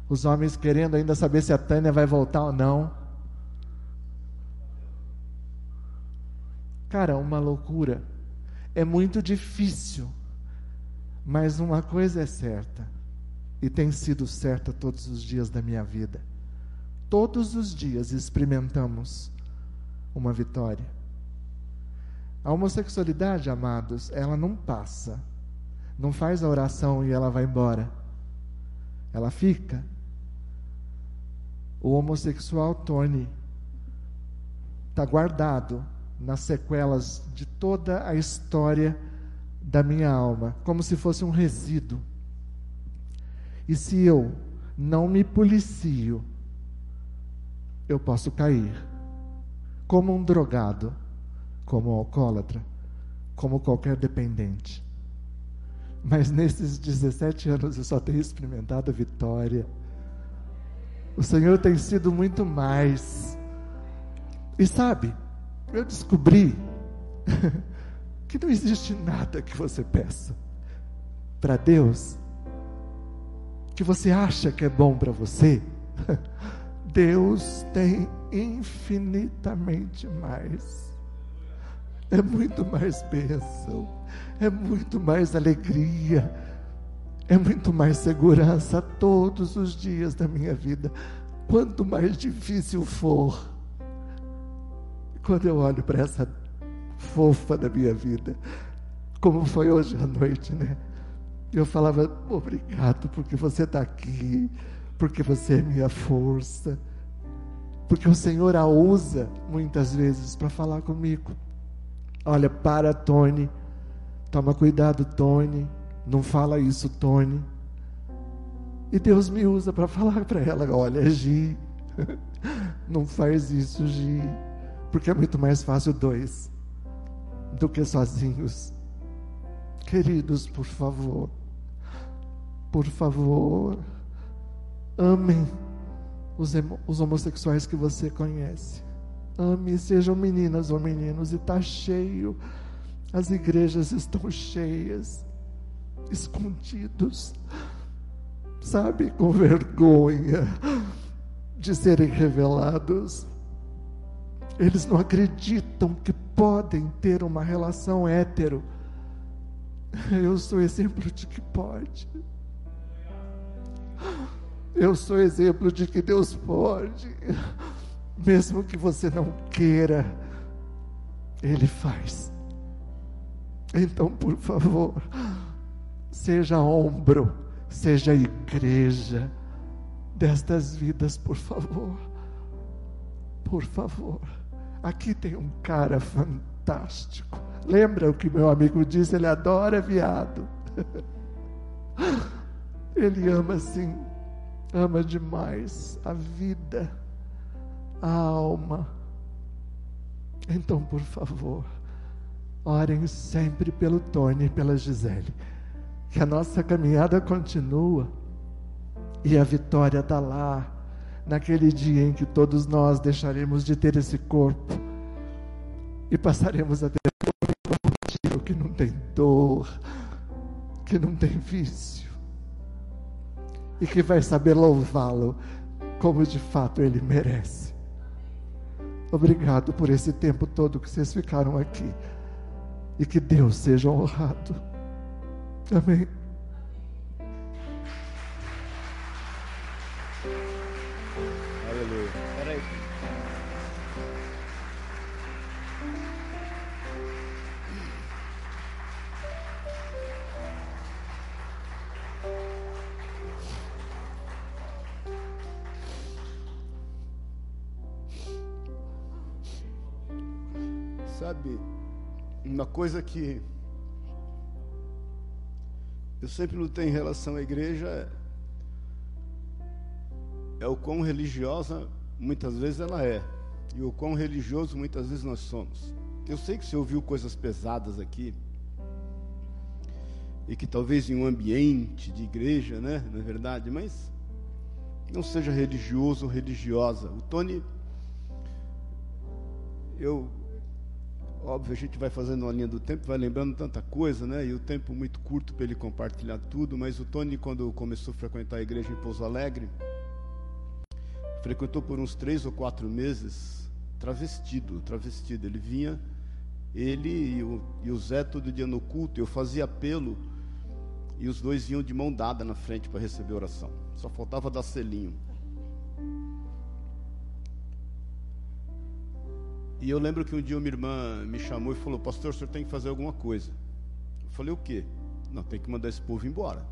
Os homens querendo ainda saber se a Tânia vai voltar ou não. Cara, uma loucura. É muito difícil. Mas uma coisa é certa, e tem sido certa todos os dias da minha vida. Todos os dias experimentamos uma vitória. A homossexualidade, amados, ela não passa. Não faz a oração e ela vai embora. Ela fica. O homossexual Tony está guardado nas sequelas de toda a história da minha alma, como se fosse um resíduo. E se eu não me policio, eu posso cair como um drogado, como um alcoólatra, como qualquer dependente. Mas nesses 17 anos eu só tenho experimentado a vitória. O Senhor tem sido muito mais. E sabe, eu descobri que não existe nada que você peça para Deus que você acha que é bom para você. Deus tem infinitamente mais. É muito mais bênção, é muito mais alegria, é muito mais segurança todos os dias da minha vida. Quanto mais difícil for, quando eu olho para essa fofa da minha vida, como foi hoje à noite, né? Eu falava, obrigado porque você está aqui, porque você é minha força, porque o Senhor a usa muitas vezes para falar comigo. Olha, para, Tony, toma cuidado, Tony, não fala isso, Tony. E Deus me usa para falar para ela: olha, Gi, não faz isso, Gi porque é muito mais fácil dois do que sozinhos. Queridos, por favor, por favor, amem os, os homossexuais que você conhece. Ame, sejam meninas ou meninos, e está cheio. As igrejas estão cheias, escondidos, sabe, com vergonha de serem revelados eles não acreditam que podem ter uma relação hétero. Eu sou exemplo de que pode. Eu sou exemplo de que Deus pode. Mesmo que você não queira, Ele faz. Então, por favor, seja ombro, seja igreja destas vidas, por favor. Por favor. Aqui tem um cara fantástico. Lembra o que meu amigo disse? Ele adora viado. Ele ama assim, ama demais a vida, a alma. Então, por favor, orem sempre pelo Tony e pela Gisele. Que a nossa caminhada continua e a vitória está lá naquele dia em que todos nós deixaremos de ter esse corpo e passaremos a ter um corpo que não tem dor, que não tem vício e que vai saber louvá-lo como de fato ele merece. Obrigado por esse tempo todo que vocês ficaram aqui e que Deus seja honrado. Amém. Coisa que eu sempre lutei em relação à igreja é, é o quão religiosa muitas vezes ela é e o quão religioso muitas vezes nós somos. Eu sei que você ouviu coisas pesadas aqui e que talvez em um ambiente de igreja, né, na é verdade, mas não seja religioso ou religiosa. O Tony, eu Óbvio, a gente vai fazendo uma linha do tempo, vai lembrando tanta coisa, né? E o tempo muito curto para ele compartilhar tudo. Mas o Tony, quando começou a frequentar a igreja em Pouso Alegre, frequentou por uns três ou quatro meses, travestido, travestido. Ele vinha, ele e o, e o Zé todo dia no culto. Eu fazia apelo e os dois vinham de mão dada na frente para receber oração. Só faltava dar selinho. E eu lembro que um dia uma irmã me chamou e falou: Pastor, o senhor tem que fazer alguma coisa. Eu falei: O quê? Não, tem que mandar esse povo embora.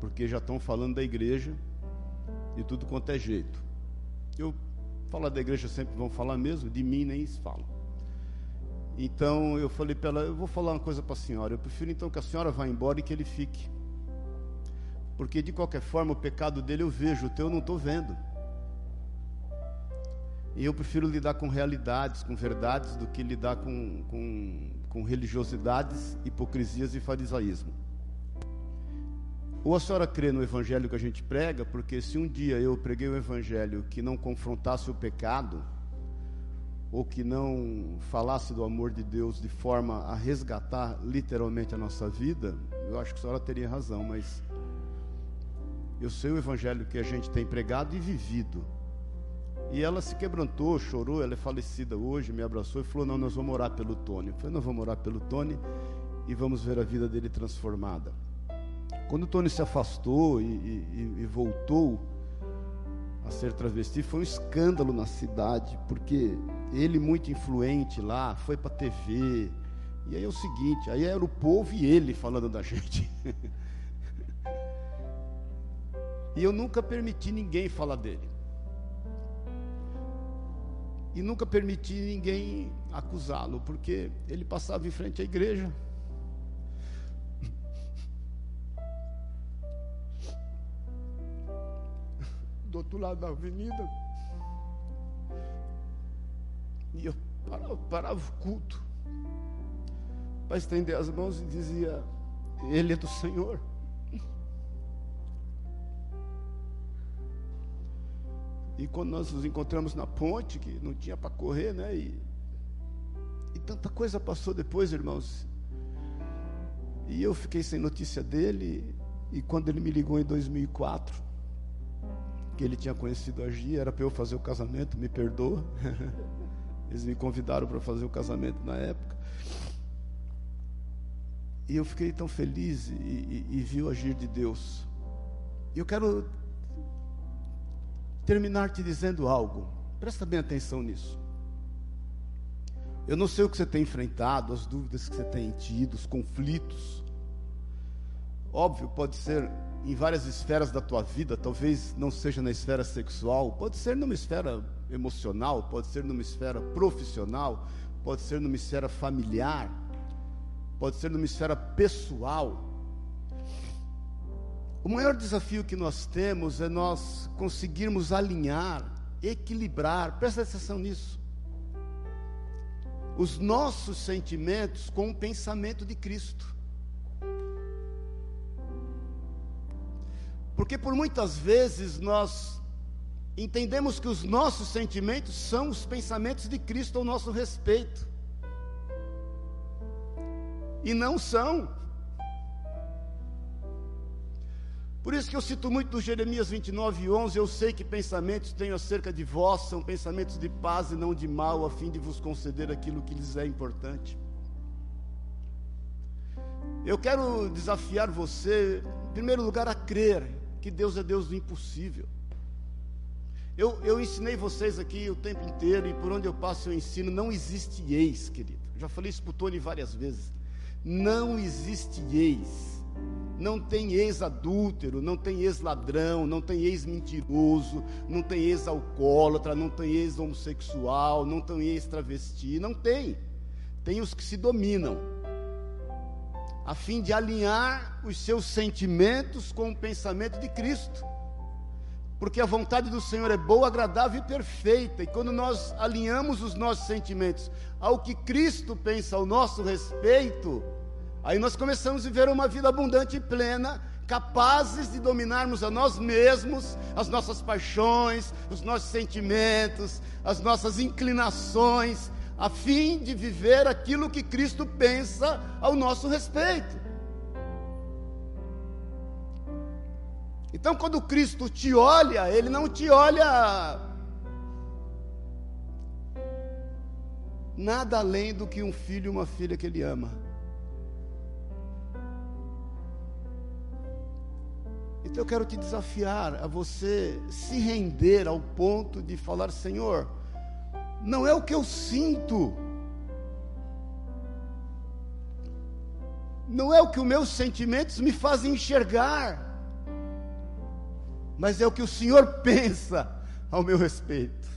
Porque já estão falando da igreja de tudo quanto é jeito. Eu falar da igreja sempre vão falar mesmo, de mim nem se fala. Então eu falei para ela: Eu vou falar uma coisa para a senhora. Eu prefiro então que a senhora vá embora e que ele fique. Porque de qualquer forma o pecado dele eu vejo, o teu eu não estou vendo. E eu prefiro lidar com realidades, com verdades, do que lidar com, com, com religiosidades, hipocrisias e farisaísmo. Ou a senhora crê no evangelho que a gente prega, porque se um dia eu preguei o evangelho que não confrontasse o pecado, ou que não falasse do amor de Deus de forma a resgatar literalmente a nossa vida, eu acho que a senhora teria razão, mas eu sei o evangelho que a gente tem pregado e vivido. E ela se quebrantou, chorou, ela é falecida hoje, me abraçou e falou: Não, nós vamos orar pelo Tony. Eu falei: Nós vamos orar pelo Tony e vamos ver a vida dele transformada. Quando o Tony se afastou e, e, e voltou a ser travesti, foi um escândalo na cidade, porque ele, muito influente lá, foi para a TV. E aí é o seguinte: aí era o povo e ele falando da gente. e eu nunca permiti ninguém falar dele e nunca permiti ninguém acusá-lo, porque ele passava em frente à igreja. Do outro lado da avenida. E eu parava, parava o culto para estender as mãos e dizia: Ele é do Senhor. E quando nós nos encontramos na ponte, que não tinha para correr, né? E, e tanta coisa passou depois, irmãos. E eu fiquei sem notícia dele. E quando ele me ligou em 2004, que ele tinha conhecido a Gia, era para eu fazer o casamento, me perdoa. Eles me convidaram para fazer o casamento na época. E eu fiquei tão feliz e, e, e vi o agir de Deus. E eu quero terminar te dizendo algo. Presta bem atenção nisso. Eu não sei o que você tem enfrentado, as dúvidas que você tem tido, os conflitos. Óbvio, pode ser em várias esferas da tua vida, talvez não seja na esfera sexual, pode ser numa esfera emocional, pode ser numa esfera profissional, pode ser numa esfera familiar, pode ser numa esfera pessoal. O maior desafio que nós temos é nós conseguirmos alinhar, equilibrar, presta atenção nisso, os nossos sentimentos com o pensamento de Cristo. Porque por muitas vezes nós entendemos que os nossos sentimentos são os pensamentos de Cristo ao nosso respeito. E não são. Por isso que eu cito muito do Jeremias 29, 11, eu sei que pensamentos tenho acerca de vós, são pensamentos de paz e não de mal, a fim de vos conceder aquilo que lhes é importante. Eu quero desafiar você, em primeiro lugar, a crer que Deus é Deus do impossível. Eu, eu ensinei vocês aqui o tempo inteiro, e por onde eu passo eu ensino, não existe ex, querido. Já falei isso para o Tony várias vezes. Não existe ex não tem ex-adúltero, não tem ex-ladrão, não tem ex-mentiroso, não tem ex-alcoólatra, não tem ex-homossexual, não tem ex-travesti, não tem. Tem os que se dominam, a fim de alinhar os seus sentimentos com o pensamento de Cristo. Porque a vontade do Senhor é boa, agradável e perfeita. E quando nós alinhamos os nossos sentimentos ao que Cristo pensa ao nosso respeito, Aí nós começamos a viver uma vida abundante e plena, capazes de dominarmos a nós mesmos, as nossas paixões, os nossos sentimentos, as nossas inclinações, a fim de viver aquilo que Cristo pensa ao nosso respeito. Então, quando Cristo te olha, Ele não te olha nada além do que um filho e uma filha que Ele ama. Então eu quero te desafiar a você se render ao ponto de falar: Senhor, não é o que eu sinto, não é o que os meus sentimentos me fazem enxergar, mas é o que o Senhor pensa ao meu respeito.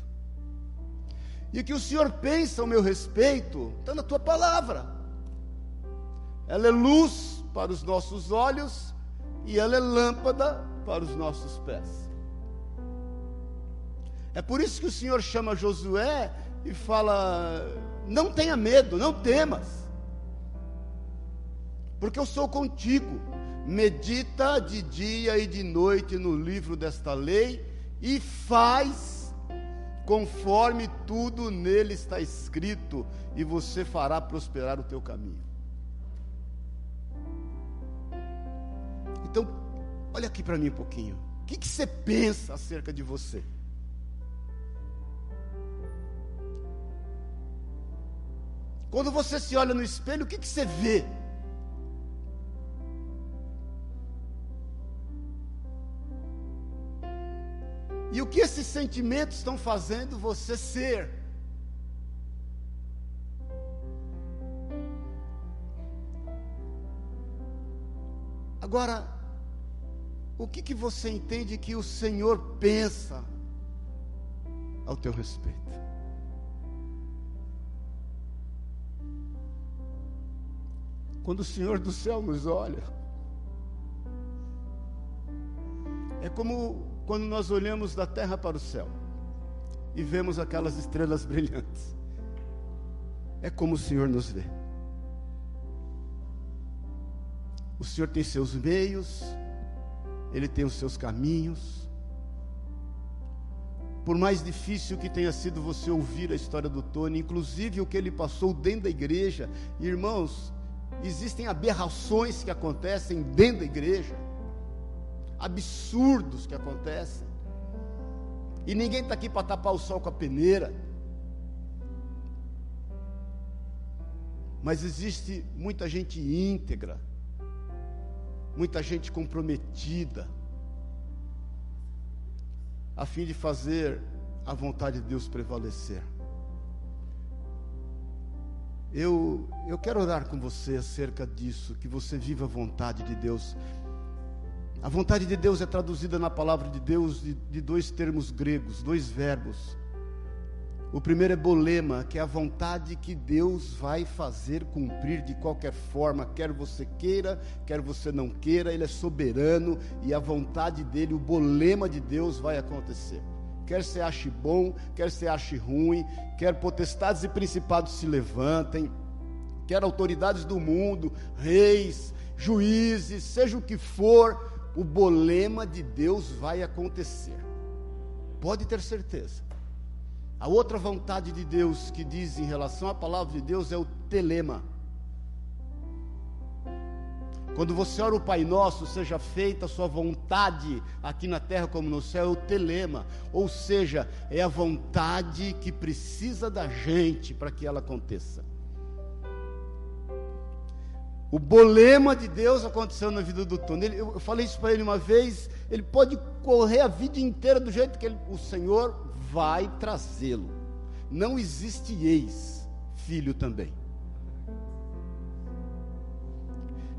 E o que o Senhor pensa ao meu respeito está na tua palavra. Ela é luz para os nossos olhos e ela é lâmpada para os nossos pés. É por isso que o Senhor chama Josué e fala: Não tenha medo, não temas, porque eu sou contigo. Medita de dia e de noite no livro desta lei e faz conforme tudo nele está escrito, e você fará prosperar o teu caminho. Então, olha aqui para mim um pouquinho. O que, que você pensa acerca de você? Quando você se olha no espelho, o que, que você vê? E o que esses sentimentos estão fazendo você ser? Agora, o que, que você entende que o Senhor pensa ao teu respeito? Quando o Senhor do céu nos olha, é como quando nós olhamos da terra para o céu e vemos aquelas estrelas brilhantes. É como o Senhor nos vê. O Senhor tem seus meios, ele tem os seus caminhos. Por mais difícil que tenha sido você ouvir a história do Tony, inclusive o que ele passou dentro da igreja, irmãos, existem aberrações que acontecem dentro da igreja, absurdos que acontecem, e ninguém está aqui para tapar o sol com a peneira. Mas existe muita gente íntegra, muita gente comprometida, a fim de fazer a vontade de Deus prevalecer. Eu, eu quero orar com você acerca disso, que você viva a vontade de Deus. A vontade de Deus é traduzida na palavra de Deus de, de dois termos gregos, dois verbos. O primeiro é bolema, que é a vontade que Deus vai fazer cumprir de qualquer forma, quer você queira, quer você não queira, Ele é soberano e a vontade dele, o bolema de Deus vai acontecer. Quer você ache bom, quer você ache ruim, quer potestades e principados se levantem, quer autoridades do mundo, reis, juízes, seja o que for, o bolema de Deus vai acontecer. Pode ter certeza. A outra vontade de Deus que diz em relação à palavra de Deus é o telema. Quando você ora o Pai Nosso, seja feita a sua vontade aqui na terra como no céu, é o telema, ou seja, é a vontade que precisa da gente para que ela aconteça. O bolema de Deus aconteceu na vida do Tony. Eu falei isso para ele uma vez. Ele pode correr a vida inteira do jeito que ele, o Senhor vai trazê-lo. Não existe ex, filho também.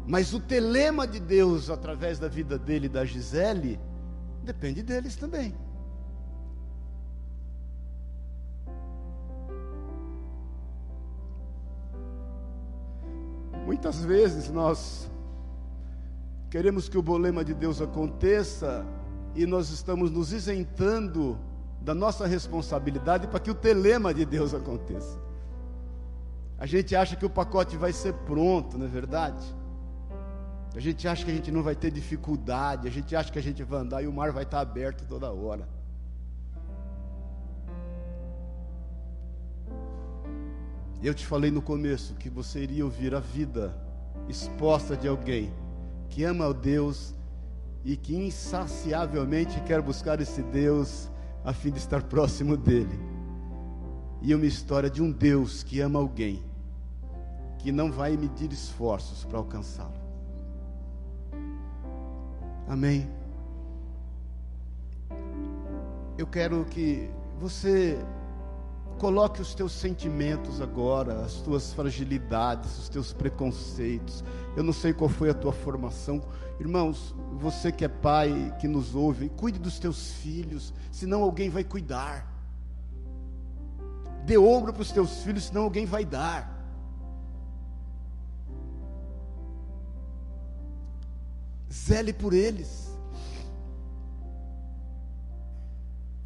Mas o telema de Deus através da vida dele e da Gisele depende deles também. Muitas vezes nós queremos que o bolema de Deus aconteça e nós estamos nos isentando da nossa responsabilidade para que o telema de Deus aconteça. A gente acha que o pacote vai ser pronto, não é verdade? A gente acha que a gente não vai ter dificuldade, a gente acha que a gente vai andar e o mar vai estar aberto toda hora. Eu te falei no começo que você iria ouvir a vida exposta de alguém que ama o Deus e que insaciavelmente quer buscar esse Deus a fim de estar próximo dele. E uma história de um Deus que ama alguém que não vai medir esforços para alcançá-lo. Amém. Eu quero que você coloque os teus sentimentos agora, as tuas fragilidades, os teus preconceitos. Eu não sei qual foi a tua formação. Irmãos, você que é pai, que nos ouve, cuide dos teus filhos, senão alguém vai cuidar. Dê ombro para os teus filhos, senão alguém vai dar. Zele por eles.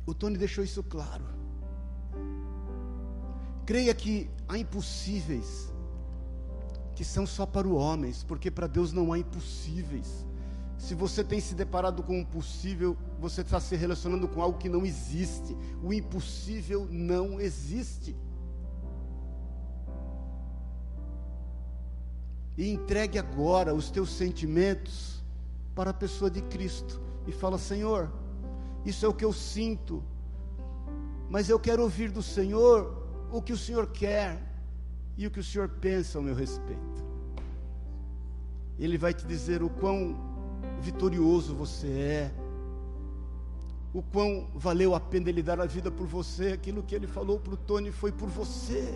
O Tony deixou isso claro. Creia que há impossíveis que são só para os homens, porque para Deus não há impossíveis. Se você tem se deparado com o impossível, você está se relacionando com algo que não existe. O impossível não existe. E entregue agora os teus sentimentos para a pessoa de Cristo e fala: Senhor, isso é o que eu sinto, mas eu quero ouvir do Senhor o que o Senhor quer e o que o Senhor pensa ao meu respeito. Ele vai te dizer o quão vitorioso você é, o quão valeu a pena ele dar a vida por você, aquilo que ele falou para o Tony foi por você.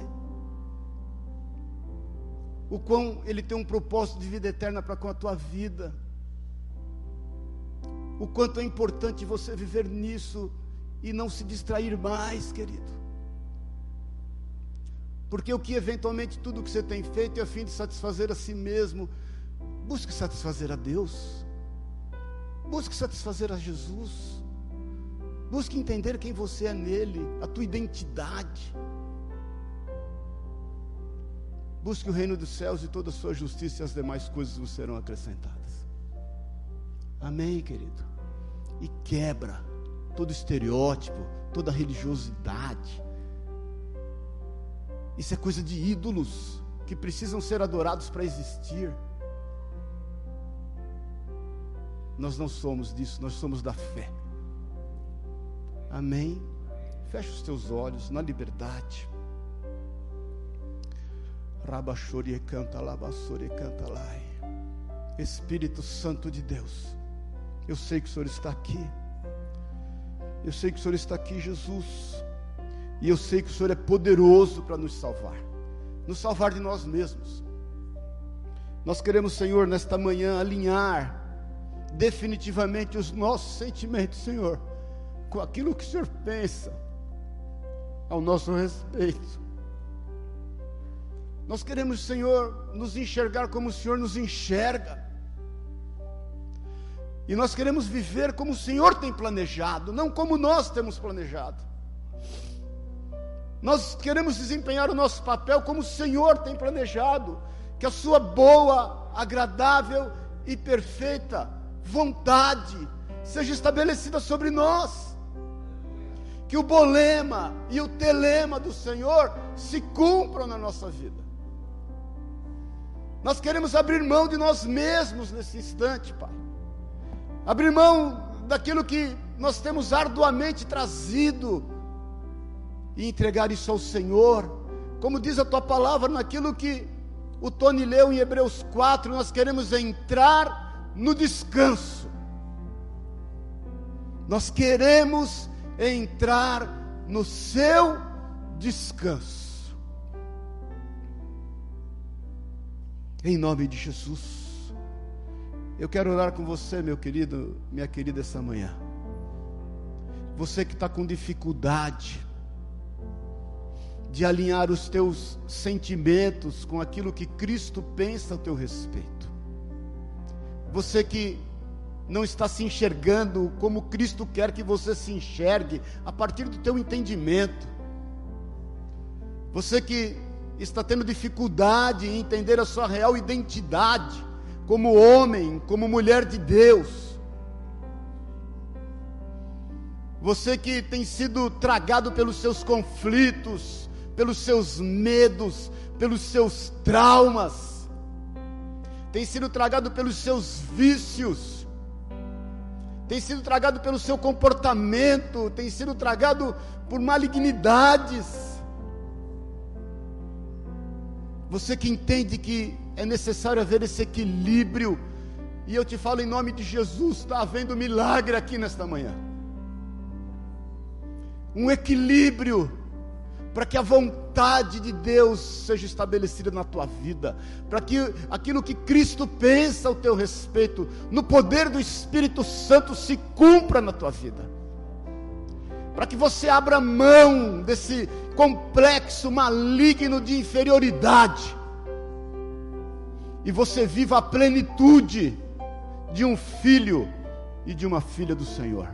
O quão ele tem um propósito de vida eterna para com a tua vida o quanto é importante você viver nisso e não se distrair mais, querido. Porque o que eventualmente tudo que você tem feito é a fim de satisfazer a si mesmo. Busque satisfazer a Deus. Busque satisfazer a Jesus. Busque entender quem você é nele, a tua identidade. Busque o reino dos céus e toda a sua justiça e as demais coisas vos serão acrescentadas. Amém, querido e quebra todo estereótipo, toda religiosidade. Isso é coisa de ídolos que precisam ser adorados para existir. Nós não somos disso, nós somos da fé. Amém? Fecha os teus olhos na liberdade. Rabachore canta labassore canta lai. Espírito Santo de Deus. Eu sei que o Senhor está aqui. Eu sei que o Senhor está aqui, Jesus. E eu sei que o Senhor é poderoso para nos salvar nos salvar de nós mesmos. Nós queremos, Senhor, nesta manhã alinhar definitivamente os nossos sentimentos, Senhor, com aquilo que o Senhor pensa ao nosso respeito. Nós queremos, Senhor, nos enxergar como o Senhor nos enxerga. E nós queremos viver como o Senhor tem planejado, não como nós temos planejado. Nós queremos desempenhar o nosso papel como o Senhor tem planejado, que a sua boa, agradável e perfeita vontade seja estabelecida sobre nós. Que o bolema e o telema do Senhor se cumpram na nossa vida. Nós queremos abrir mão de nós mesmos nesse instante, Pai abrir mão daquilo que nós temos arduamente trazido e entregar isso ao Senhor, como diz a tua palavra, naquilo que o Tony leu em Hebreus 4, nós queremos entrar no descanso, nós queremos entrar no seu descanso, em nome de Jesus. Eu quero orar com você, meu querido, minha querida, essa manhã. Você que está com dificuldade de alinhar os teus sentimentos com aquilo que Cristo pensa a teu respeito. Você que não está se enxergando como Cristo quer que você se enxergue a partir do teu entendimento. Você que está tendo dificuldade em entender a sua real identidade como homem, como mulher de Deus. Você que tem sido tragado pelos seus conflitos, pelos seus medos, pelos seus traumas, tem sido tragado pelos seus vícios, tem sido tragado pelo seu comportamento, tem sido tragado por malignidades. Você que entende que é necessário haver esse equilíbrio, e eu te falo em nome de Jesus, está havendo milagre aqui nesta manhã. Um equilíbrio para que a vontade de Deus seja estabelecida na tua vida, para que aquilo que Cristo pensa ao teu respeito, no poder do Espírito Santo, se cumpra na tua vida, para que você abra mão desse complexo maligno de inferioridade, e você viva a plenitude de um filho e de uma filha do Senhor.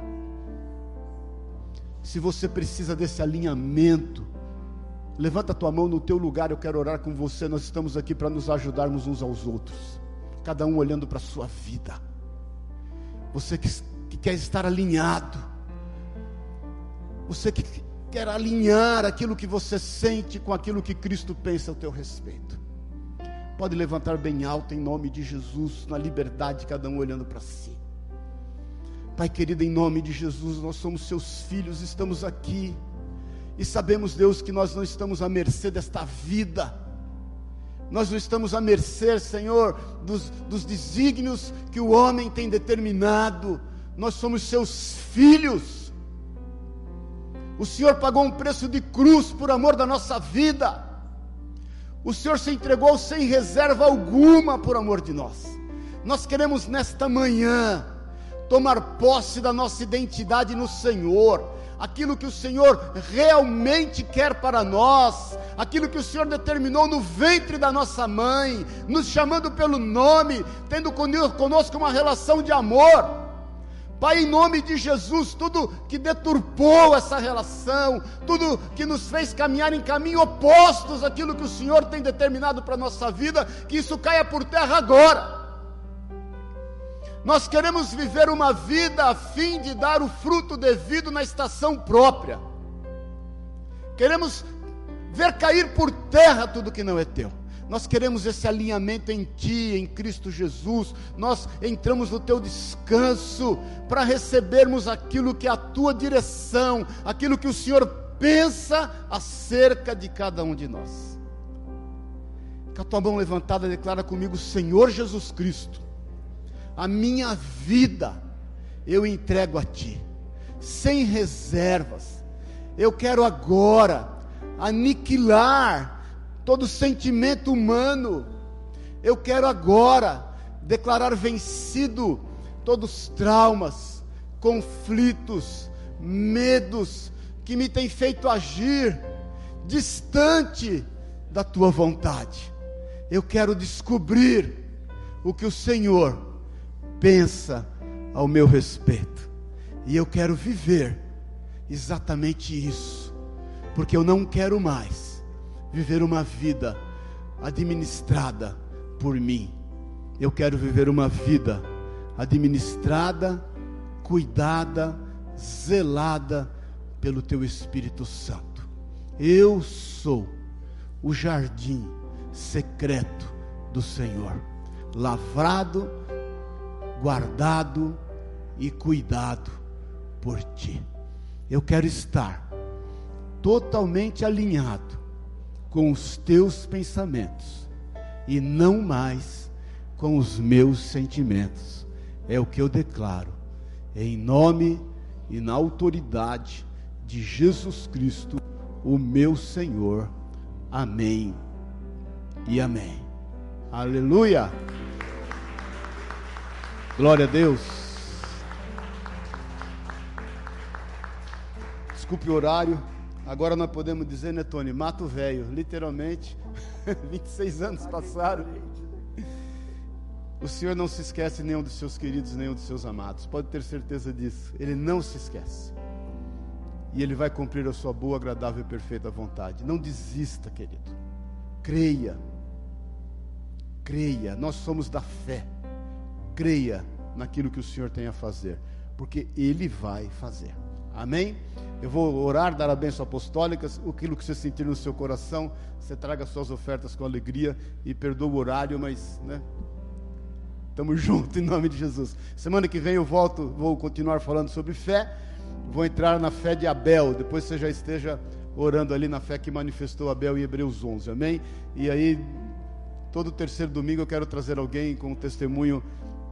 Se você precisa desse alinhamento, Levanta a tua mão no teu lugar, eu quero orar com você. Nós estamos aqui para nos ajudarmos uns aos outros. Cada um olhando para a sua vida. Você que, que quer estar alinhado. Você que quer alinhar aquilo que você sente com aquilo que Cristo pensa ao teu respeito. Pode levantar bem alto em nome de Jesus, na liberdade, cada um olhando para si. Pai querido, em nome de Jesus, nós somos seus filhos, estamos aqui e sabemos, Deus, que nós não estamos à mercê desta vida. Nós não estamos à mercê, Senhor, dos, dos desígnios que o homem tem determinado. Nós somos seus filhos. O Senhor pagou um preço de cruz por amor da nossa vida. O Senhor se entregou sem reserva alguma por amor de nós. Nós queremos nesta manhã tomar posse da nossa identidade no Senhor aquilo que o Senhor realmente quer para nós, aquilo que o Senhor determinou no ventre da nossa mãe, nos chamando pelo nome, tendo conosco uma relação de amor. Pai, em nome de Jesus, tudo que deturpou essa relação, tudo que nos fez caminhar em caminho opostos àquilo que o Senhor tem determinado para a nossa vida, que isso caia por terra agora. Nós queremos viver uma vida a fim de dar o fruto devido na estação própria. Queremos ver cair por terra tudo que não é teu. Nós queremos esse alinhamento em Ti, em Cristo Jesus. Nós entramos no Teu descanso para recebermos aquilo que é a Tua direção, aquilo que o Senhor pensa acerca de cada um de nós. Com a tua mão levantada, declara comigo: Senhor Jesus Cristo, a minha vida eu entrego a Ti, sem reservas. Eu quero agora aniquilar todo sentimento humano. Eu quero agora declarar vencido todos os traumas, conflitos, medos que me têm feito agir distante da tua vontade. Eu quero descobrir o que o Senhor pensa ao meu respeito. E eu quero viver exatamente isso, porque eu não quero mais viver uma vida administrada por mim. Eu quero viver uma vida administrada, cuidada, zelada pelo teu Espírito Santo. Eu sou o jardim secreto do Senhor, lavrado guardado e cuidado por ti. Eu quero estar totalmente alinhado com os teus pensamentos e não mais com os meus sentimentos. É o que eu declaro, em nome e na autoridade de Jesus Cristo, o meu Senhor. Amém e amém. Aleluia. Glória a Deus. Desculpe o horário. Agora nós podemos dizer, né, Tony? Mato velho, literalmente. 26 anos passaram. O Senhor não se esquece nenhum dos seus queridos, nenhum dos seus amados. Pode ter certeza disso. Ele não se esquece. E Ele vai cumprir a sua boa, agradável e perfeita vontade. Não desista, querido. Creia. Creia. Nós somos da fé. Creia naquilo que o Senhor tem a fazer. Porque Ele vai fazer. Amém? Eu vou orar, dar a bênção apostólica. Aquilo que você sentir no seu coração, você traga suas ofertas com alegria e perdoa o horário, mas, né? Estamos juntos em nome de Jesus. Semana que vem eu volto, vou continuar falando sobre fé. Vou entrar na fé de Abel. Depois você já esteja orando ali na fé que manifestou Abel em Hebreus 11. Amém? E aí, todo terceiro domingo eu quero trazer alguém com um testemunho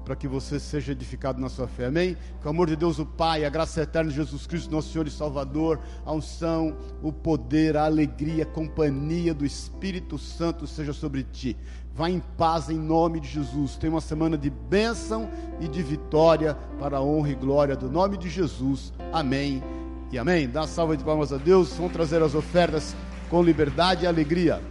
para que você seja edificado na sua fé. Amém? Com o amor de Deus, o Pai, a graça eterna de Jesus Cristo, nosso Senhor e Salvador, a unção, o poder, a alegria, a companhia do Espírito Santo seja sobre ti. Vá em paz em nome de Jesus. Tenha uma semana de bênção e de vitória para a honra e glória do nome de Jesus. Amém e amém. Dá salva de palmas a Deus. Vamos trazer as ofertas com liberdade e alegria.